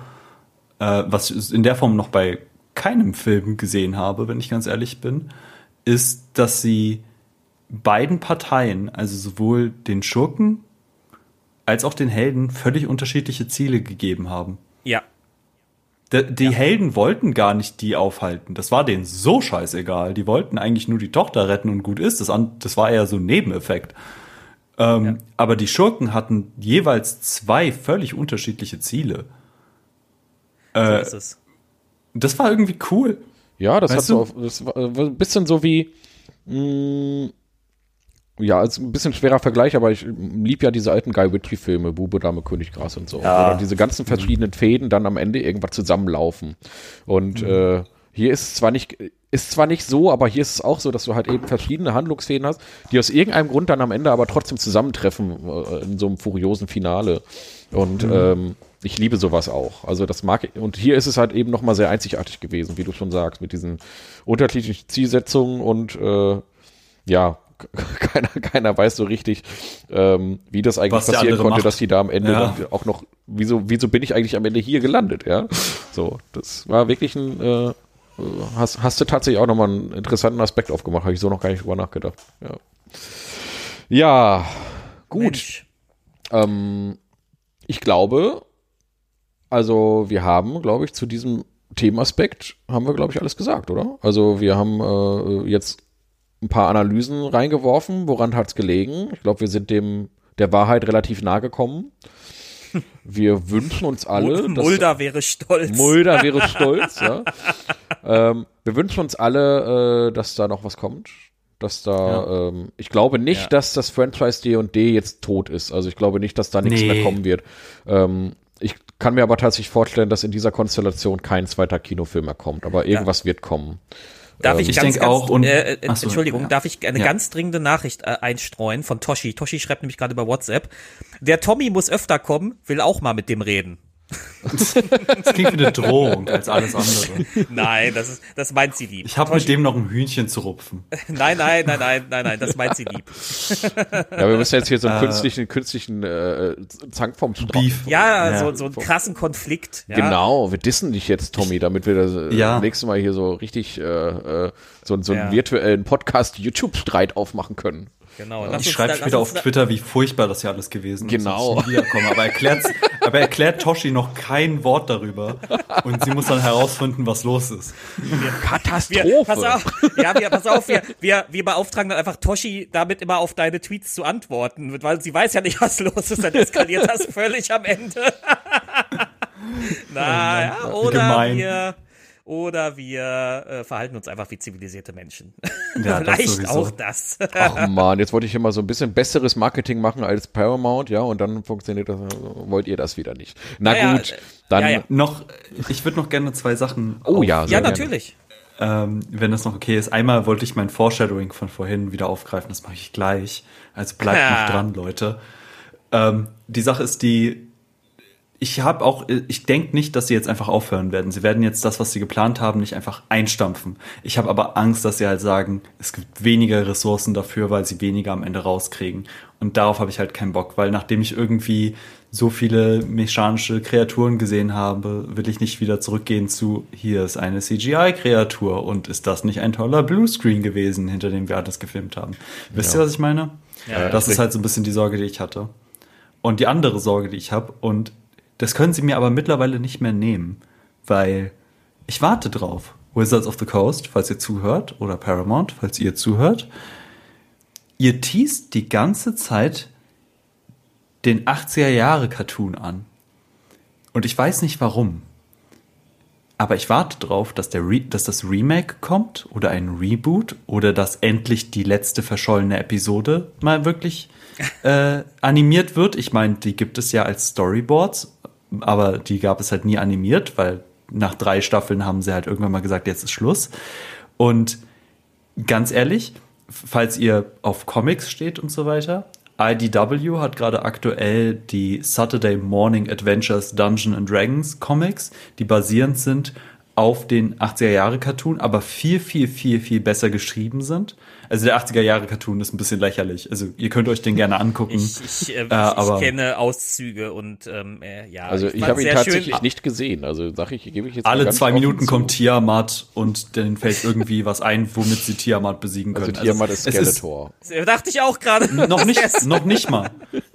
äh, was ich in der Form noch bei keinem Film gesehen habe, wenn ich ganz ehrlich bin, ist, dass sie beiden Parteien, also sowohl den Schurken als auch den Helden, völlig unterschiedliche Ziele gegeben haben. Ja, Die, die Helden wollten gar nicht die aufhalten. Das war denen so scheißegal. Die wollten eigentlich nur die Tochter retten und gut ist. Das, an, das war eher so ein Nebeneffekt. Ähm, Aber die Schurken hatten jeweils zwei völlig unterschiedliche Ziele. so Äh, ist es. das war irgendwie cool. Ja, das Weißt hat so, auf, das war war ein bisschen so wie, mh, ja, ist ein bisschen schwerer Vergleich, aber ich lieb ja diese alten Guy Ritchie-Filme, Bube, Dame, König, Gras und so. Ja. Wo dann diese ganzen verschiedenen Fäden dann am Ende irgendwann zusammenlaufen. Und äh, hier ist es zwar nicht, ist zwar nicht so, aber hier ist es auch so, dass du halt eben verschiedene Handlungsfäden hast, die aus irgendeinem Grund dann am Ende aber trotzdem zusammentreffen äh, in so einem furiosen Finale. Und ähm, ich liebe sowas auch. Also das mag ich. Und hier ist es halt eben nochmal sehr einzigartig gewesen, wie du schon sagst, mit diesen unterschiedlichen Zielsetzungen und äh, ja, keiner, keiner weiß so richtig, ähm, wie das eigentlich Was passieren konnte, macht. dass die da am Ende Ja. auch noch, wieso, wieso bin ich eigentlich am Ende hier gelandet, ja? So, das war wirklich ein, äh, hast, hast du tatsächlich auch nochmal einen interessanten Aspekt aufgemacht, habe ich so noch gar nicht drüber nachgedacht. Ja, ja gut. Ähm, ich glaube, also wir haben, glaube ich, zu diesem Themenaspekt haben wir, glaube ich, alles gesagt, oder? Also wir haben äh, jetzt ein paar Analysen reingeworfen, woran hat's gelegen. Ich glaube, wir sind dem der Wahrheit relativ nahe gekommen. Wir wünschen uns alle. dass- Mulder wäre stolz. Mulder wäre stolz, ja. Ähm, wir wünschen uns alle, äh, dass da noch was kommt. Dass da, ähm, ich glaube nicht, Ja. dass das Franchise D&D jetzt tot ist. Also ich glaube nicht, dass da nichts Nee. mehr kommen wird. Ähm, ich kann mir aber tatsächlich vorstellen, dass in dieser Konstellation kein zweiter Kinofilm mehr kommt. Aber irgendwas wird kommen. Darf ich, Ich ganz, ganz, auch und- äh, äh, so, Entschuldigung, ja. darf ich eine Ja. ganz dringende Nachricht äh, einstreuen von Toshi? Toshi schreibt nämlich gerade über WhatsApp. Der Tommy muss öfter kommen, will auch mal mit dem reden. Das klingt wie eine Drohung als alles andere. Nein, das ist, das meint sie lieb. Ich habe mit dem noch ein Hühnchen zu rupfen. Nein, nein, nein, nein, nein, nein, das meint sie lieb. Ja, wir müssen jetzt hier so einen künstlichen, künstlichen äh, Zank vom Strauch. Beef. Ja, Ja. so, so einen krassen Konflikt. Ja. Genau, wir dissen dich jetzt, Tommy, damit wir das äh, Ja. nächste Mal hier so richtig äh, äh, so, so einen Ja. virtuellen Podcast-YouTube-Streit aufmachen können. Genau. Lass Ich schreibe später auf Twitter, wie furchtbar das hier alles gewesen ist. Genau. dass ich nie wiederkomme. Aber, aber erklärt Toshi noch kein Wort darüber. Und sie muss dann herausfinden, was los ist. Katastrophe. Wir, pass auf, ja, wir, pass auf, wir, wir, wir beauftragen dann einfach Toshi, damit immer auf deine Tweets zu antworten, weil sie weiß ja nicht, was los ist, dann eskaliert das völlig am Ende. naja, Wie oder gemein. wir, oder wir äh, verhalten uns einfach wie zivilisierte Menschen. Ja, Vielleicht auch das. Ach man, jetzt wollte ich immer so ein bisschen besseres Marketing machen als Paramount, ja, und dann funktioniert das, wollt ihr das wieder nicht. Na Naja, gut, äh, dann, ja, ja. Noch, ich würde noch gerne zwei Sachen. oh ja, sehr ja, gerne. natürlich. Ähm, wenn das noch okay ist. Einmal wollte ich mein Foreshadowing von vorhin wieder aufgreifen. Das mache ich gleich. Also bleibt Ja. noch dran, Leute. Ähm, die Sache ist die, ich habe auch, ich denke nicht, dass sie jetzt einfach aufhören werden. Sie werden jetzt das, was sie geplant haben, nicht einfach einstampfen. Ich habe aber Angst, dass sie halt sagen, es gibt weniger Ressourcen dafür, weil sie weniger am Ende rauskriegen. Und darauf habe ich halt keinen Bock, weil nachdem ich irgendwie so viele mechanische Kreaturen gesehen habe, will ich nicht wieder zurückgehen zu, hier ist eine CGI-Kreatur und ist das nicht ein toller Bluescreen gewesen, hinter dem wir alles gefilmt haben. Wisst ihr, was ich meine? Ja, das ist halt so ein bisschen die Sorge, die ich hatte. Und die andere Sorge, die ich habe, und das können sie mir aber mittlerweile nicht mehr nehmen, weil ich warte drauf. Wizards of the Coast, falls ihr zuhört, oder Paramount, falls ihr zuhört. Ihr teast die ganze Zeit den 80er-Jahre-Cartoon an. Und ich weiß nicht warum. Aber ich warte drauf, dass, der Re dass das Remake kommt oder ein Reboot oder dass endlich die letzte verschollene Episode mal wirklich äh, animiert wird. Ich meine, die gibt es ja als Storyboards, aber die gab es halt nie animiert, weil nach drei Staffeln haben sie halt irgendwann mal gesagt, jetzt ist Schluss. Und ganz ehrlich, falls ihr auf Comics steht und so weiter, IDW hat gerade aktuell die Saturday Morning Adventures Dungeon and Dragons Comics, die basierend sind auf den 80er Jahre Cartoon, aber viel, viel, viel, viel besser geschrieben sind. Also der 80er Jahre Cartoon ist ein bisschen lächerlich. Also ihr könnt euch den gerne angucken. Ich, ich, äh, ich, aber- ich kenne Auszüge und ähm, äh, ja. Also ich fand's habe ihn tatsächlich schön. nicht gesehen. Also sag ich, gebe ich jetzt mal Alle zwei Minuten zu. kommt Tiamat und denen fällt irgendwie was ein, womit sie Tiamat besiegen können. Also Tiamat ist es Skeletor. Das dachte ich auch gerade. noch nicht, noch nicht mal.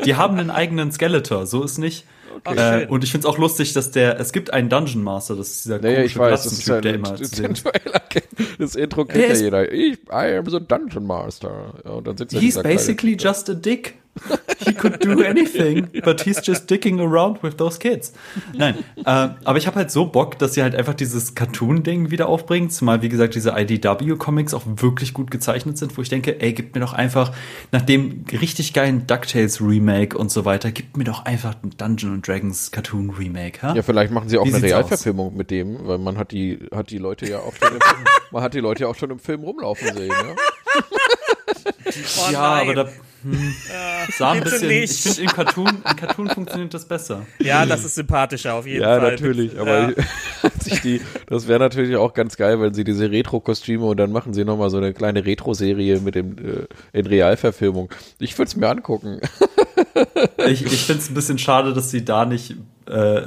Die haben einen eigenen Skeletor, so ist nicht. Ach, Äh, und ich find's auch lustig, dass der, es gibt einen Dungeon Master, das ist dieser Naja, ich weiß, das ist der immer zu sehen ist. Das Intro kennt ja jeder. Ich, I am the Dungeon Master. Ja, und dann sitzt da He's basically just a dick. He could do anything, but he's just dicking around with those kids. Nein, äh, aber ich habe halt so Bock, dass sie halt einfach dieses Cartoon-Ding wieder aufbringen, zumal, wie gesagt, diese IDW-Comics auch wirklich gut gezeichnet sind, wo ich denke, ey, gib mir doch einfach, nach dem richtig geilen DuckTales-Remake und so weiter, gib mir doch einfach ein Dungeon Dragons Cartoon-Remake? Ja, vielleicht machen sie auch Wie eine Realverfilmung mit dem, weil man hat die, hat die Leute ja auch schon im, man hat die Leute ja auch schon im Film rumlaufen sehen, ja. Oh ja, nein. aber da hm, sah ein bisschen, nicht. ich finde, im Cartoon, im Cartoon funktioniert das besser. Ja, das ist sympathischer auf jeden Ja, Fall. natürlich, aber Ja. sich die, das wäre natürlich auch ganz geil, wenn sie diese Retro-Kostüme und dann machen sie nochmal so eine kleine Retro-Serie mit dem, äh, in Realverfilmung. Ich würde es mir angucken. Ich, ich finde es ein bisschen schade, dass sie da nicht äh,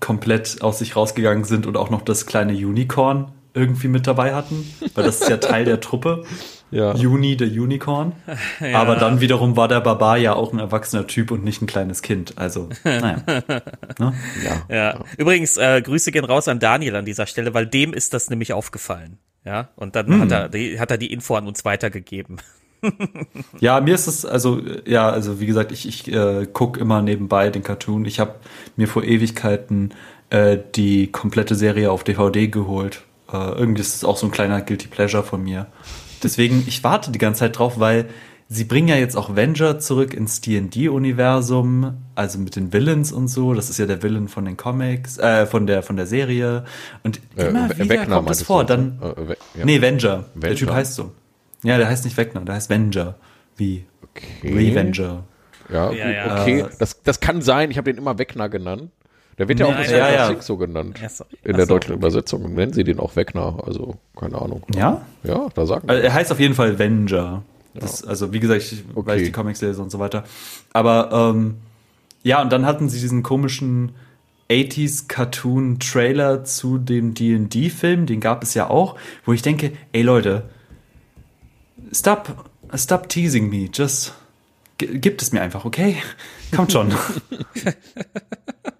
komplett aus sich rausgegangen sind und auch noch das kleine Unicorn irgendwie mit dabei hatten, weil das ist ja Teil der Truppe. Ja. Juni, der Unicorn. Aber dann wiederum war der Barbar ja auch ein erwachsener Typ und nicht ein kleines Kind. Also, naja. Ne? Ja. Ja. Übrigens, äh, Grüße gehen raus an Daniel an dieser Stelle, weil dem ist das nämlich aufgefallen. Ja, und dann hat er die, hat er die Info an uns weitergegeben. Ja, mir ist es, also, ja, also wie gesagt, ich, ich äh, gucke immer nebenbei den Cartoon. Ich habe mir vor Ewigkeiten äh, die komplette Serie auf DVD geholt. Äh, irgendwie ist es auch so ein kleiner Guilty Pleasure von mir. Deswegen, ich warte die ganze Zeit drauf, weil sie bringen ja jetzt auch Venger zurück ins D&D-Universum, also mit den Villains und so. Das ist ja der Villain von den Comics, äh, von der, von der Serie. Und Äh, immer We- wieder Vecna kommt es vor. du, Dann, ne? Äh, ja. Nee, Venger. Der Venger. Typ heißt so. Ja, der heißt nicht Vecna, der heißt Venger. Wie Okay. Revenger. Ja, ja. okay. Äh, Das, das kann sein. Ich habe den immer Wegner genannt. Der wird ja auch Nee, in ja, ja. Things so genannt. Ja, sorry. In der so, deutschen Übersetzung nennen sie den auch Wegner. Also, keine Ahnung. Ja? Ja, da sagen Also er heißt auf jeden Fall Venger. Das, Also wie gesagt, ich, weil Okay. ich die Comics lese und so weiter. Aber ähm, ja, und dann hatten sie diesen komischen 80s Cartoon Trailer zu dem D&D Film, den gab es ja auch, wo ich denke, ey Leute, stop stop teasing me, just gibt es mir einfach, okay? Kommt schon.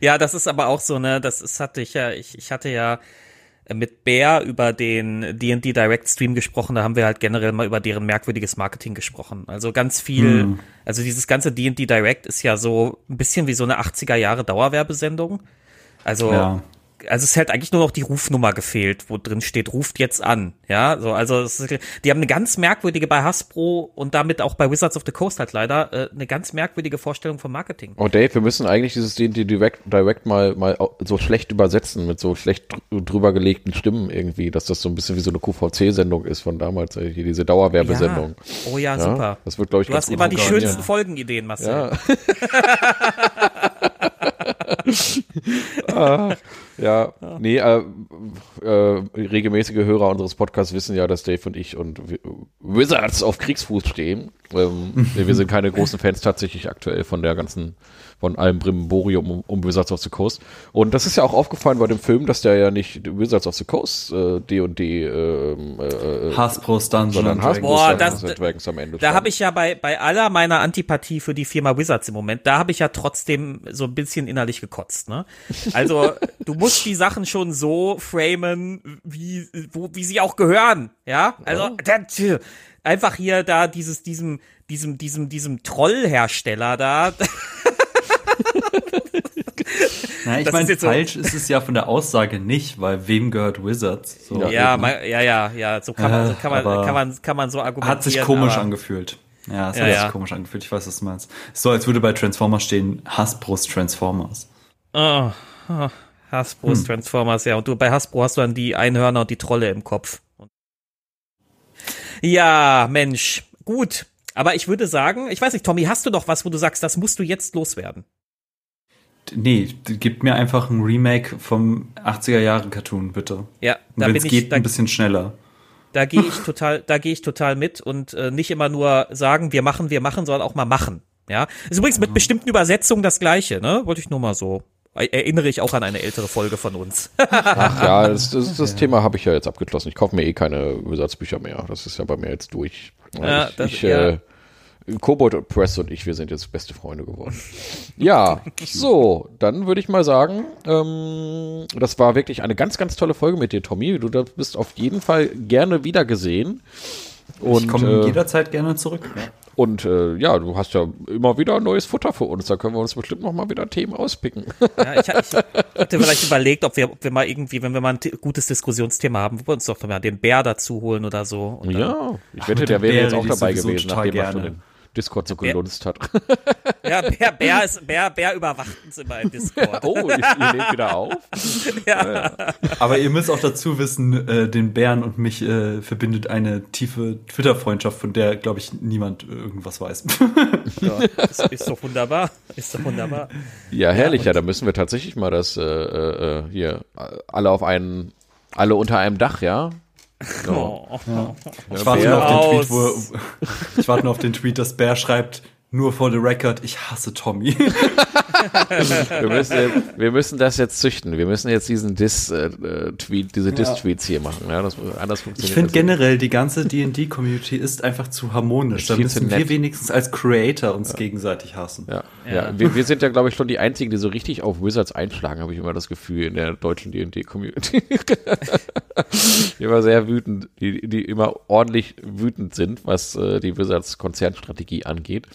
Ja, das ist aber auch so, ne, das ist, hatte ich ja, ich, ich hatte ja äh, mit Bear über den D&D Direct Stream gesprochen, da haben wir halt generell mal über deren merkwürdiges Marketing gesprochen. Also ganz viel, Hm. also dieses ganze D&D Direct ist ja so ein bisschen wie so eine 80er Jahre Dauerwerbesendung. Also Ja. Also es hält eigentlich nur noch die Rufnummer gefehlt, wo drin steht, ruft jetzt an. Ja, so, also es die haben eine ganz merkwürdige bei Hasbro und damit auch bei Wizards of the Coast halt leider äh, eine ganz merkwürdige Vorstellung vom Marketing. Oh Dave, wir müssen eigentlich dieses D&D Direct, Direct mal, mal so schlecht übersetzen mit so schlecht dr- drüber gelegten Stimmen irgendwie, dass das so ein bisschen wie so eine QVC-Sendung ist von damals, hier diese Dauerwerbesendung. Ja. Oh ja, Ja, super. Das wird, glaube ich, Du hast immer die schönsten Folgenideen, Marcel. Ja. ah, ja, nee, äh, äh, regelmäßige Hörer unseres Podcasts wissen ja, dass Dave und ich und Wi- Wizards auf Kriegsfuß stehen. Ähm, wir sind keine großen Fans tatsächlich aktuell von der ganzen, von allem Brimborium um, um Wizards of the Coast. Und das ist ja auch aufgefallen bei dem Film, dass der ja nicht Wizards of the Coast äh, D&D ähm, äh, Hasbro's Dungeon sondern and Hasbro Boah, Dungeons das- Dragons am Ende Da habe ich ja bei, bei aller meiner Antipathie für die Firma Wizards im Moment, da habe ich ja trotzdem so ein bisschen innerlich gekotzt. Ne? Also du musst die Sachen schon so framen, wie, wo, wie sie auch gehören. Ja, also das, einfach hier da dieses, diesem, diesem, diesem, diesem Trollhersteller da. Na, ich meine, jetzt so- falsch ist es ja von der Aussage nicht, weil wem gehört Wizards? So, ja, eben. ma- ja, ja, ja, so kann man, so kann man, kann man, kann man so argumentieren. Hat sich komisch angefühlt. Ja, es Ja, hat ja. sich komisch angefühlt. Ich weiß, was du meinst. So, als würde bei Transformers stehen, Hasbro's Transformers. Oh, oh, Hasbro's Transformers, ja. Und du bei Hasbro hast du dann die Einhörner und die Trolle im Kopf. Ja, Mensch, gut. Aber ich würde sagen, ich weiß nicht, Tommy, hast du noch was, wo du sagst, das musst du jetzt loswerden? Nee, gib mir einfach ein Remake vom 80er Jahre Cartoon, bitte. Ja, da wenn es geht, da, ein bisschen schneller. da gehe ich total, da gehe ich total mit und äh, nicht immer nur sagen, wir machen, wir machen, sondern auch mal machen. Ja, ist übrigens mit bestimmten Übersetzungen das Gleiche, ne? Wollte ich nur mal so. Erinnere ich auch an eine ältere Folge von uns. Ach ja, das, das, das Thema habe ich ja jetzt abgeschlossen. Ich kaufe mir eh keine Wizards-Bücher mehr. Das ist ja bei mir jetzt durch. Ja, ich, das- ich, ja. äh, Kobold Press und ich, wir sind jetzt beste Freunde geworden. Ja, so, dann würde ich mal sagen, ähm, das war wirklich eine ganz, ganz tolle Folge mit dir, Tommy. Du da bist auf jeden Fall gerne wiedergesehen. Und, ich komme äh, jederzeit gerne zurück. und äh, ja, du hast ja immer wieder neues Futter für uns. Da können wir uns bestimmt noch mal wieder Themen auspicken. Ja, ich, ich hatte vielleicht überlegt, ob wir, ob wir mal irgendwie, wenn wir mal ein gutes Diskussionsthema haben, wo wir uns doch mal den Bär dazu holen oder so. Ja, ich Ach, wette, der wäre Bär jetzt auch dabei gewesen, total nachdem schon gerne. den Discord so gelunzt hat. ja Bär, Bär, ist, Bär, Bär überwacht uns immer im Discord. oh, ich, ihr lebt wieder auf. ja. Aber ihr müsst auch dazu wissen, äh, den Bären und mich äh, verbindet eine tiefe Twitter-Freundschaft, von der, glaube ich, niemand irgendwas weiß. Ja, ist, ist doch wunderbar. Ist doch wunderbar. Ja, herrlich. Ja, da müssen wir tatsächlich mal das äh, äh, hier äh, alle auf einen, alle unter einem Dach, ja. So. Oh. Ich warte, nur auf den. Tweet, wo, ich warte nur auf den Tweet, dass Bär schreibt, nur for the record, ich hasse Tommy. wir, müssen, wir müssen das jetzt züchten. Wir müssen jetzt diesen Diss-Tweet, äh, diese Diss-Tweets hier machen. Ja, das, anders funktioniert ich finde generell, die ganze D&D-Community ist einfach zu harmonisch. Da müssen wir wenigstens als Creator uns ja. gegenseitig hassen. Ja, ja. ja. Wir, wir, sind ja, glaube ich, schon die Einzigen, die so richtig auf Wizards einschlagen, habe ich immer das Gefühl, in der deutschen D&D-Community. die immer sehr wütend, die, die immer ordentlich wütend sind, was äh, die Wizards-Konzernstrategie angeht.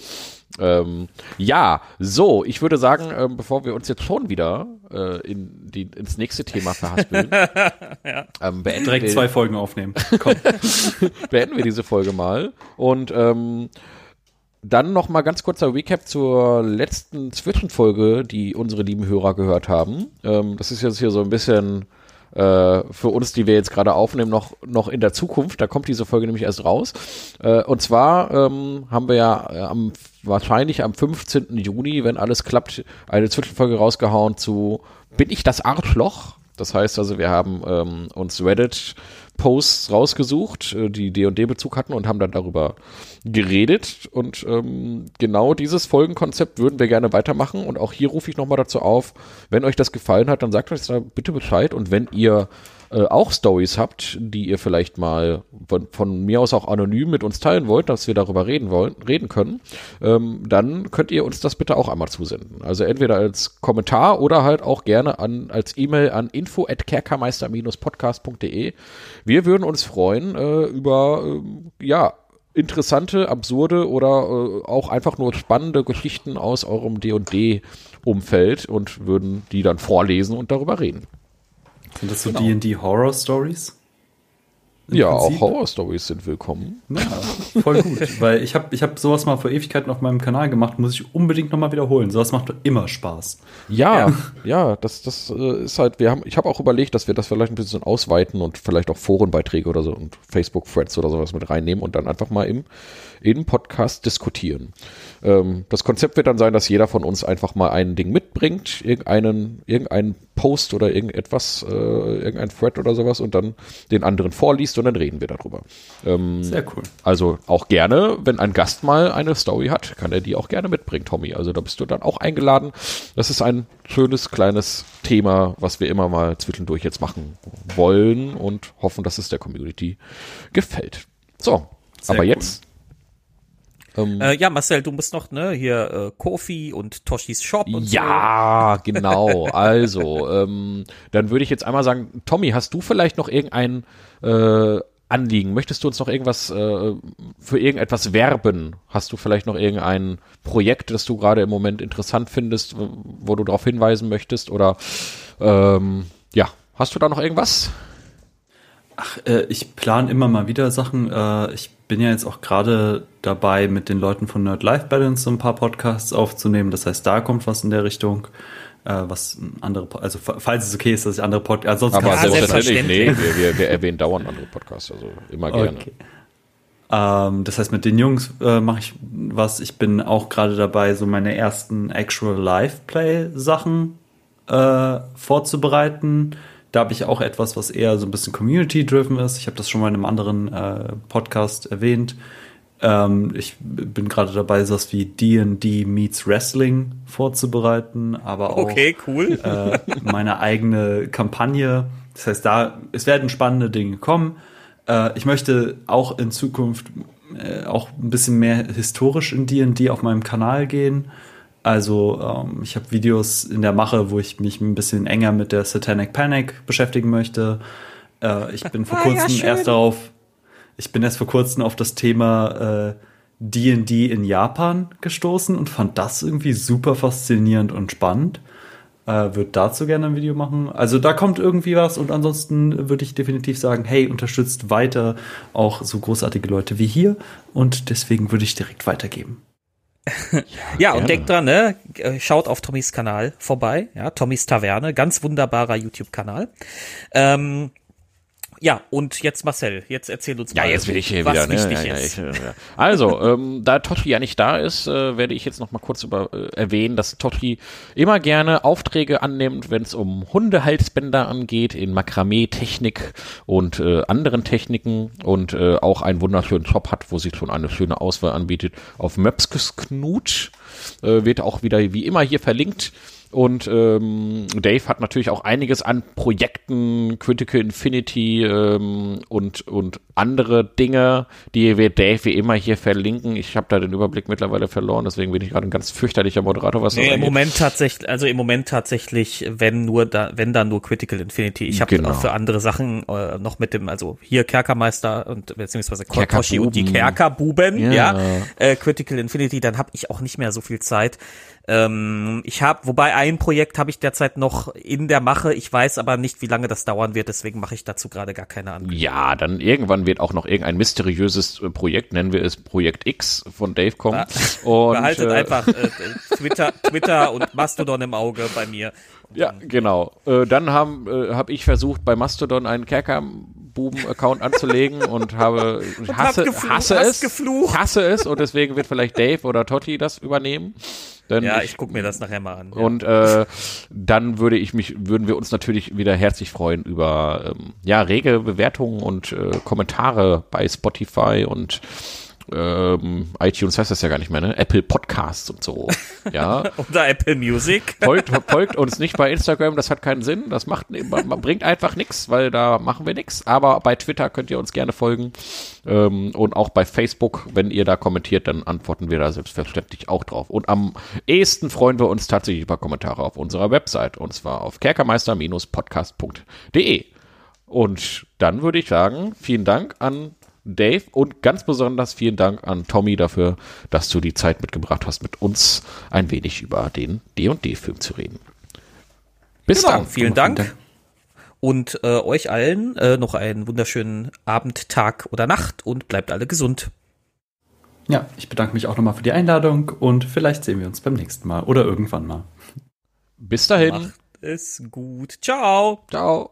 Ähm, ja, so, ich würde sagen, ähm, bevor wir uns jetzt schon wieder äh, in die, ins nächste Thema verhaspeln, ja. ähm, beenden direkt wir, zwei Folgen aufnehmen. beenden wir diese Folge mal und ähm, dann noch mal ganz kurzer Recap zur letzten Zwischenfolge, die unsere lieben Hörer gehört haben. Ähm, das ist jetzt hier so ein bisschen äh, für uns, die wir jetzt gerade aufnehmen, noch, noch in der Zukunft. Da kommt diese Folge nämlich erst raus. Äh, und zwar ähm, haben wir ja äh, am, wahrscheinlich am 15. Juni, wenn alles klappt, eine Zwischenfolge rausgehauen zu Bin ich das Arschloch? Das heißt also, wir haben ähm, uns Reddit Posts rausgesucht, äh, die D&D-Bezug hatten und haben dann darüber geredet. Und ähm, genau dieses Folgenkonzept würden wir gerne weitermachen. Und auch hier rufe ich nochmal dazu auf, wenn euch das gefallen hat, dann sagt euch da bitte Bescheid. Und wenn ihr äh, auch Stories habt, die ihr vielleicht mal von, von, mir aus auch anonym mit uns teilen wollt, dass wir darüber reden wollen, reden können, ähm, dann könnt ihr uns das bitte auch einmal zusenden. Also entweder als Kommentar oder halt auch gerne an, als E-Mail an info@kerkermeister-podcast.de. Wir würden uns freuen äh, über äh, ja interessante, absurde oder äh, auch einfach nur spannende Geschichten aus eurem D&D-Umfeld und würden die dann vorlesen und darüber reden. Sind das so genau. D&D Horror Stories? ja, Prinzip? auch Horror-Stories sind willkommen. Ja, voll gut. weil ich habe ich hab sowas mal vor Ewigkeiten auf meinem Kanal gemacht, muss ich unbedingt nochmal wiederholen. Sowas macht immer Spaß. Ja, ja, ja das, das äh, ist halt, wir haben, ich habe auch überlegt, dass wir das vielleicht ein bisschen ausweiten und vielleicht auch Forenbeiträge oder so und Facebook-Threads oder sowas mit reinnehmen und dann einfach mal im, im Podcast diskutieren. Ähm, das Konzept wird dann sein, dass jeder von uns einfach mal ein Ding mitbringt, irgendeinen, irgendeinen Post oder irgendetwas, äh, irgendein Thread oder sowas und dann den anderen vorliest und dann reden wir darüber. Ähm, Sehr cool. Also auch gerne, wenn ein Gast mal eine Story hat, kann er die auch gerne mitbringen, Tommy. Also da bist du dann auch eingeladen. Das ist ein schönes kleines Thema, was wir immer mal zwischendurch jetzt machen wollen und hoffen, dass es der Community gefällt. So, Sehr aber cool. jetzt ähm, äh, ja, Marcel, du musst noch, ne, hier äh, Kofi und Toshis Shop und Ja, so. genau. Also, ähm, dann würde ich jetzt einmal sagen, Tommy, hast du vielleicht noch irgendein äh, Anliegen? Möchtest du uns noch irgendwas äh, für irgendetwas werben? Hast du vielleicht noch irgendein Projekt, das du gerade im Moment interessant findest, wo du darauf hinweisen möchtest? Oder ähm, ja, hast du da noch irgendwas? Ach, äh, ich plane immer mal wieder Sachen. Äh, ich bin ja jetzt auch gerade dabei, mit den Leuten von Nerd Life Balance so ein paar Podcasts aufzunehmen. Das heißt, da kommt was in der Richtung. Äh, was andere, also falls es okay ist, dass ich andere Podcasts, ansonsten Aber selbstverständlich, nee, wir, wir, wir, erwähnen dauernd andere Podcasts, also immer gerne. Okay. Ähm, das heißt, mit den Jungs äh, mache ich was. Ich bin auch gerade dabei, so meine ersten Actual Live Play Sachen äh, vorzubereiten da habe ich auch etwas, was eher so ein bisschen community-driven ist. Ich habe das schon mal in einem anderen äh, Podcast erwähnt. Ähm, ich bin gerade dabei, sowas wie D&D meets Wrestling vorzubereiten, aber auch okay, cool. äh, meine eigene Kampagne. Das heißt, da es werden spannende Dinge kommen. Äh, ich möchte auch in Zukunft äh, auch ein bisschen mehr historisch in D&D auf meinem Kanal gehen. Also ähm, ich habe Videos in der Mache, wo ich mich ein bisschen enger mit der Satanic Panic beschäftigen möchte. Äh, ich bin vor ah, kurzem ja, erst darauf, ich bin erst vor kurzem auf das Thema D&D äh, in Japan gestoßen und fand das irgendwie super faszinierend und spannend. Äh, würde dazu gerne ein Video machen. Also da kommt irgendwie was und ansonsten würde ich definitiv sagen, hey, unterstützt weiter auch so großartige Leute wie hier und deswegen würde ich direkt weitergeben. Ja, ja und denkt dran, ne? Schaut auf Tommys Kanal vorbei, ja, Tommys Taverne, ganz wunderbarer YouTube-Kanal. Ähm, Ja, und jetzt Marcel, jetzt erzähl uns ja, mal, jetzt will ich hier was wieder. Ne? wichtig Ja, ja, ist. ja. Also, ähm, da Totti ja nicht da ist, äh, werde ich jetzt noch mal kurz über, äh, erwähnen, dass Totti immer gerne Aufträge annimmt, wenn es um Hundehalsbänder angeht, in Makramee-Technik und äh, anderen Techniken und äh, auch einen wunderschönen Shop hat, wo sie schon eine schöne Auswahl anbietet. Auf Möpskes Knut äh, wird auch wieder wie immer hier verlinkt. Und ähm, Dave hat natürlich auch einiges an Projekten, Critical Infinity ähm, und, und andere Dinge, die wir Dave wie immer hier verlinken. Ich habe da den Überblick mittlerweile verloren, deswegen bin ich gerade ein ganz fürchterlicher Moderator, was das Nee, im angeht. Moment tatsächlich, also im Moment tatsächlich, wenn nur da, wenn dann nur Critical Infinity. Ich habe Genau. auch für andere Sachen äh, noch mit dem, also hier Kerkermeister und beziehungsweise. Koshi und die Kerkerbuben, Ja. ja, äh, Critical Infinity, dann habe ich auch nicht mehr so viel Zeit. Ähm, ich habe, wobei ein Projekt habe ich derzeit noch in der Mache. Ich weiß aber nicht, wie lange das dauern wird, deswegen mache ich dazu gerade gar keine Ankündigung. Ja, dann irgendwann wird auch noch irgendein mysteriöses äh, Projekt, nennen wir es Projekt X von Dave kommen. Und, Behaltet äh, einfach äh, Twitter, Twitter und Mastodon im Auge bei mir. Ja, genau. Äh, dann haben äh, hab ich versucht, bei Mastodon einen Kerkerbuben-Account anzulegen und habe ich hasse, hasse es, geflucht. hasse es und deswegen wird vielleicht Dave oder Totti das übernehmen. Denn Ja, ich guck mir das nachher mal an. Ja. und äh, dann würde ich mich, würden wir uns natürlich wieder herzlich freuen über ähm, ja rege Bewertungen und äh, Kommentare bei Spotify und ähm, iTunes heißt das ja gar nicht mehr, ne? Apple Podcasts und so. Ja. Oder Apple Music. Folgt, folgt uns nicht bei Instagram, das hat keinen Sinn. Das macht, man, man bringt einfach nichts, weil da machen wir nichts. Aber bei Twitter könnt ihr uns gerne folgen. Ähm, und auch bei Facebook, wenn ihr da kommentiert, dann antworten wir da selbstverständlich auch drauf. Und am ehesten freuen wir uns tatsächlich über Kommentare auf unserer Website. Und zwar auf kerkermeister-podcast.de. Und dann würde ich sagen, vielen Dank an Dave und ganz besonders vielen Dank an Tommy dafür, dass du die Zeit mitgebracht hast, mit uns ein wenig über den D&D-Film zu reden. Bis Genau, dann. vielen Dank. Und äh, euch allen äh, noch einen wunderschönen Abend, Tag oder Nacht und bleibt alle gesund. Ja, ich bedanke mich auch nochmal für die Einladung und vielleicht sehen wir uns beim nächsten Mal oder irgendwann mal. Bis dahin. Macht es gut. Ciao. Ciao.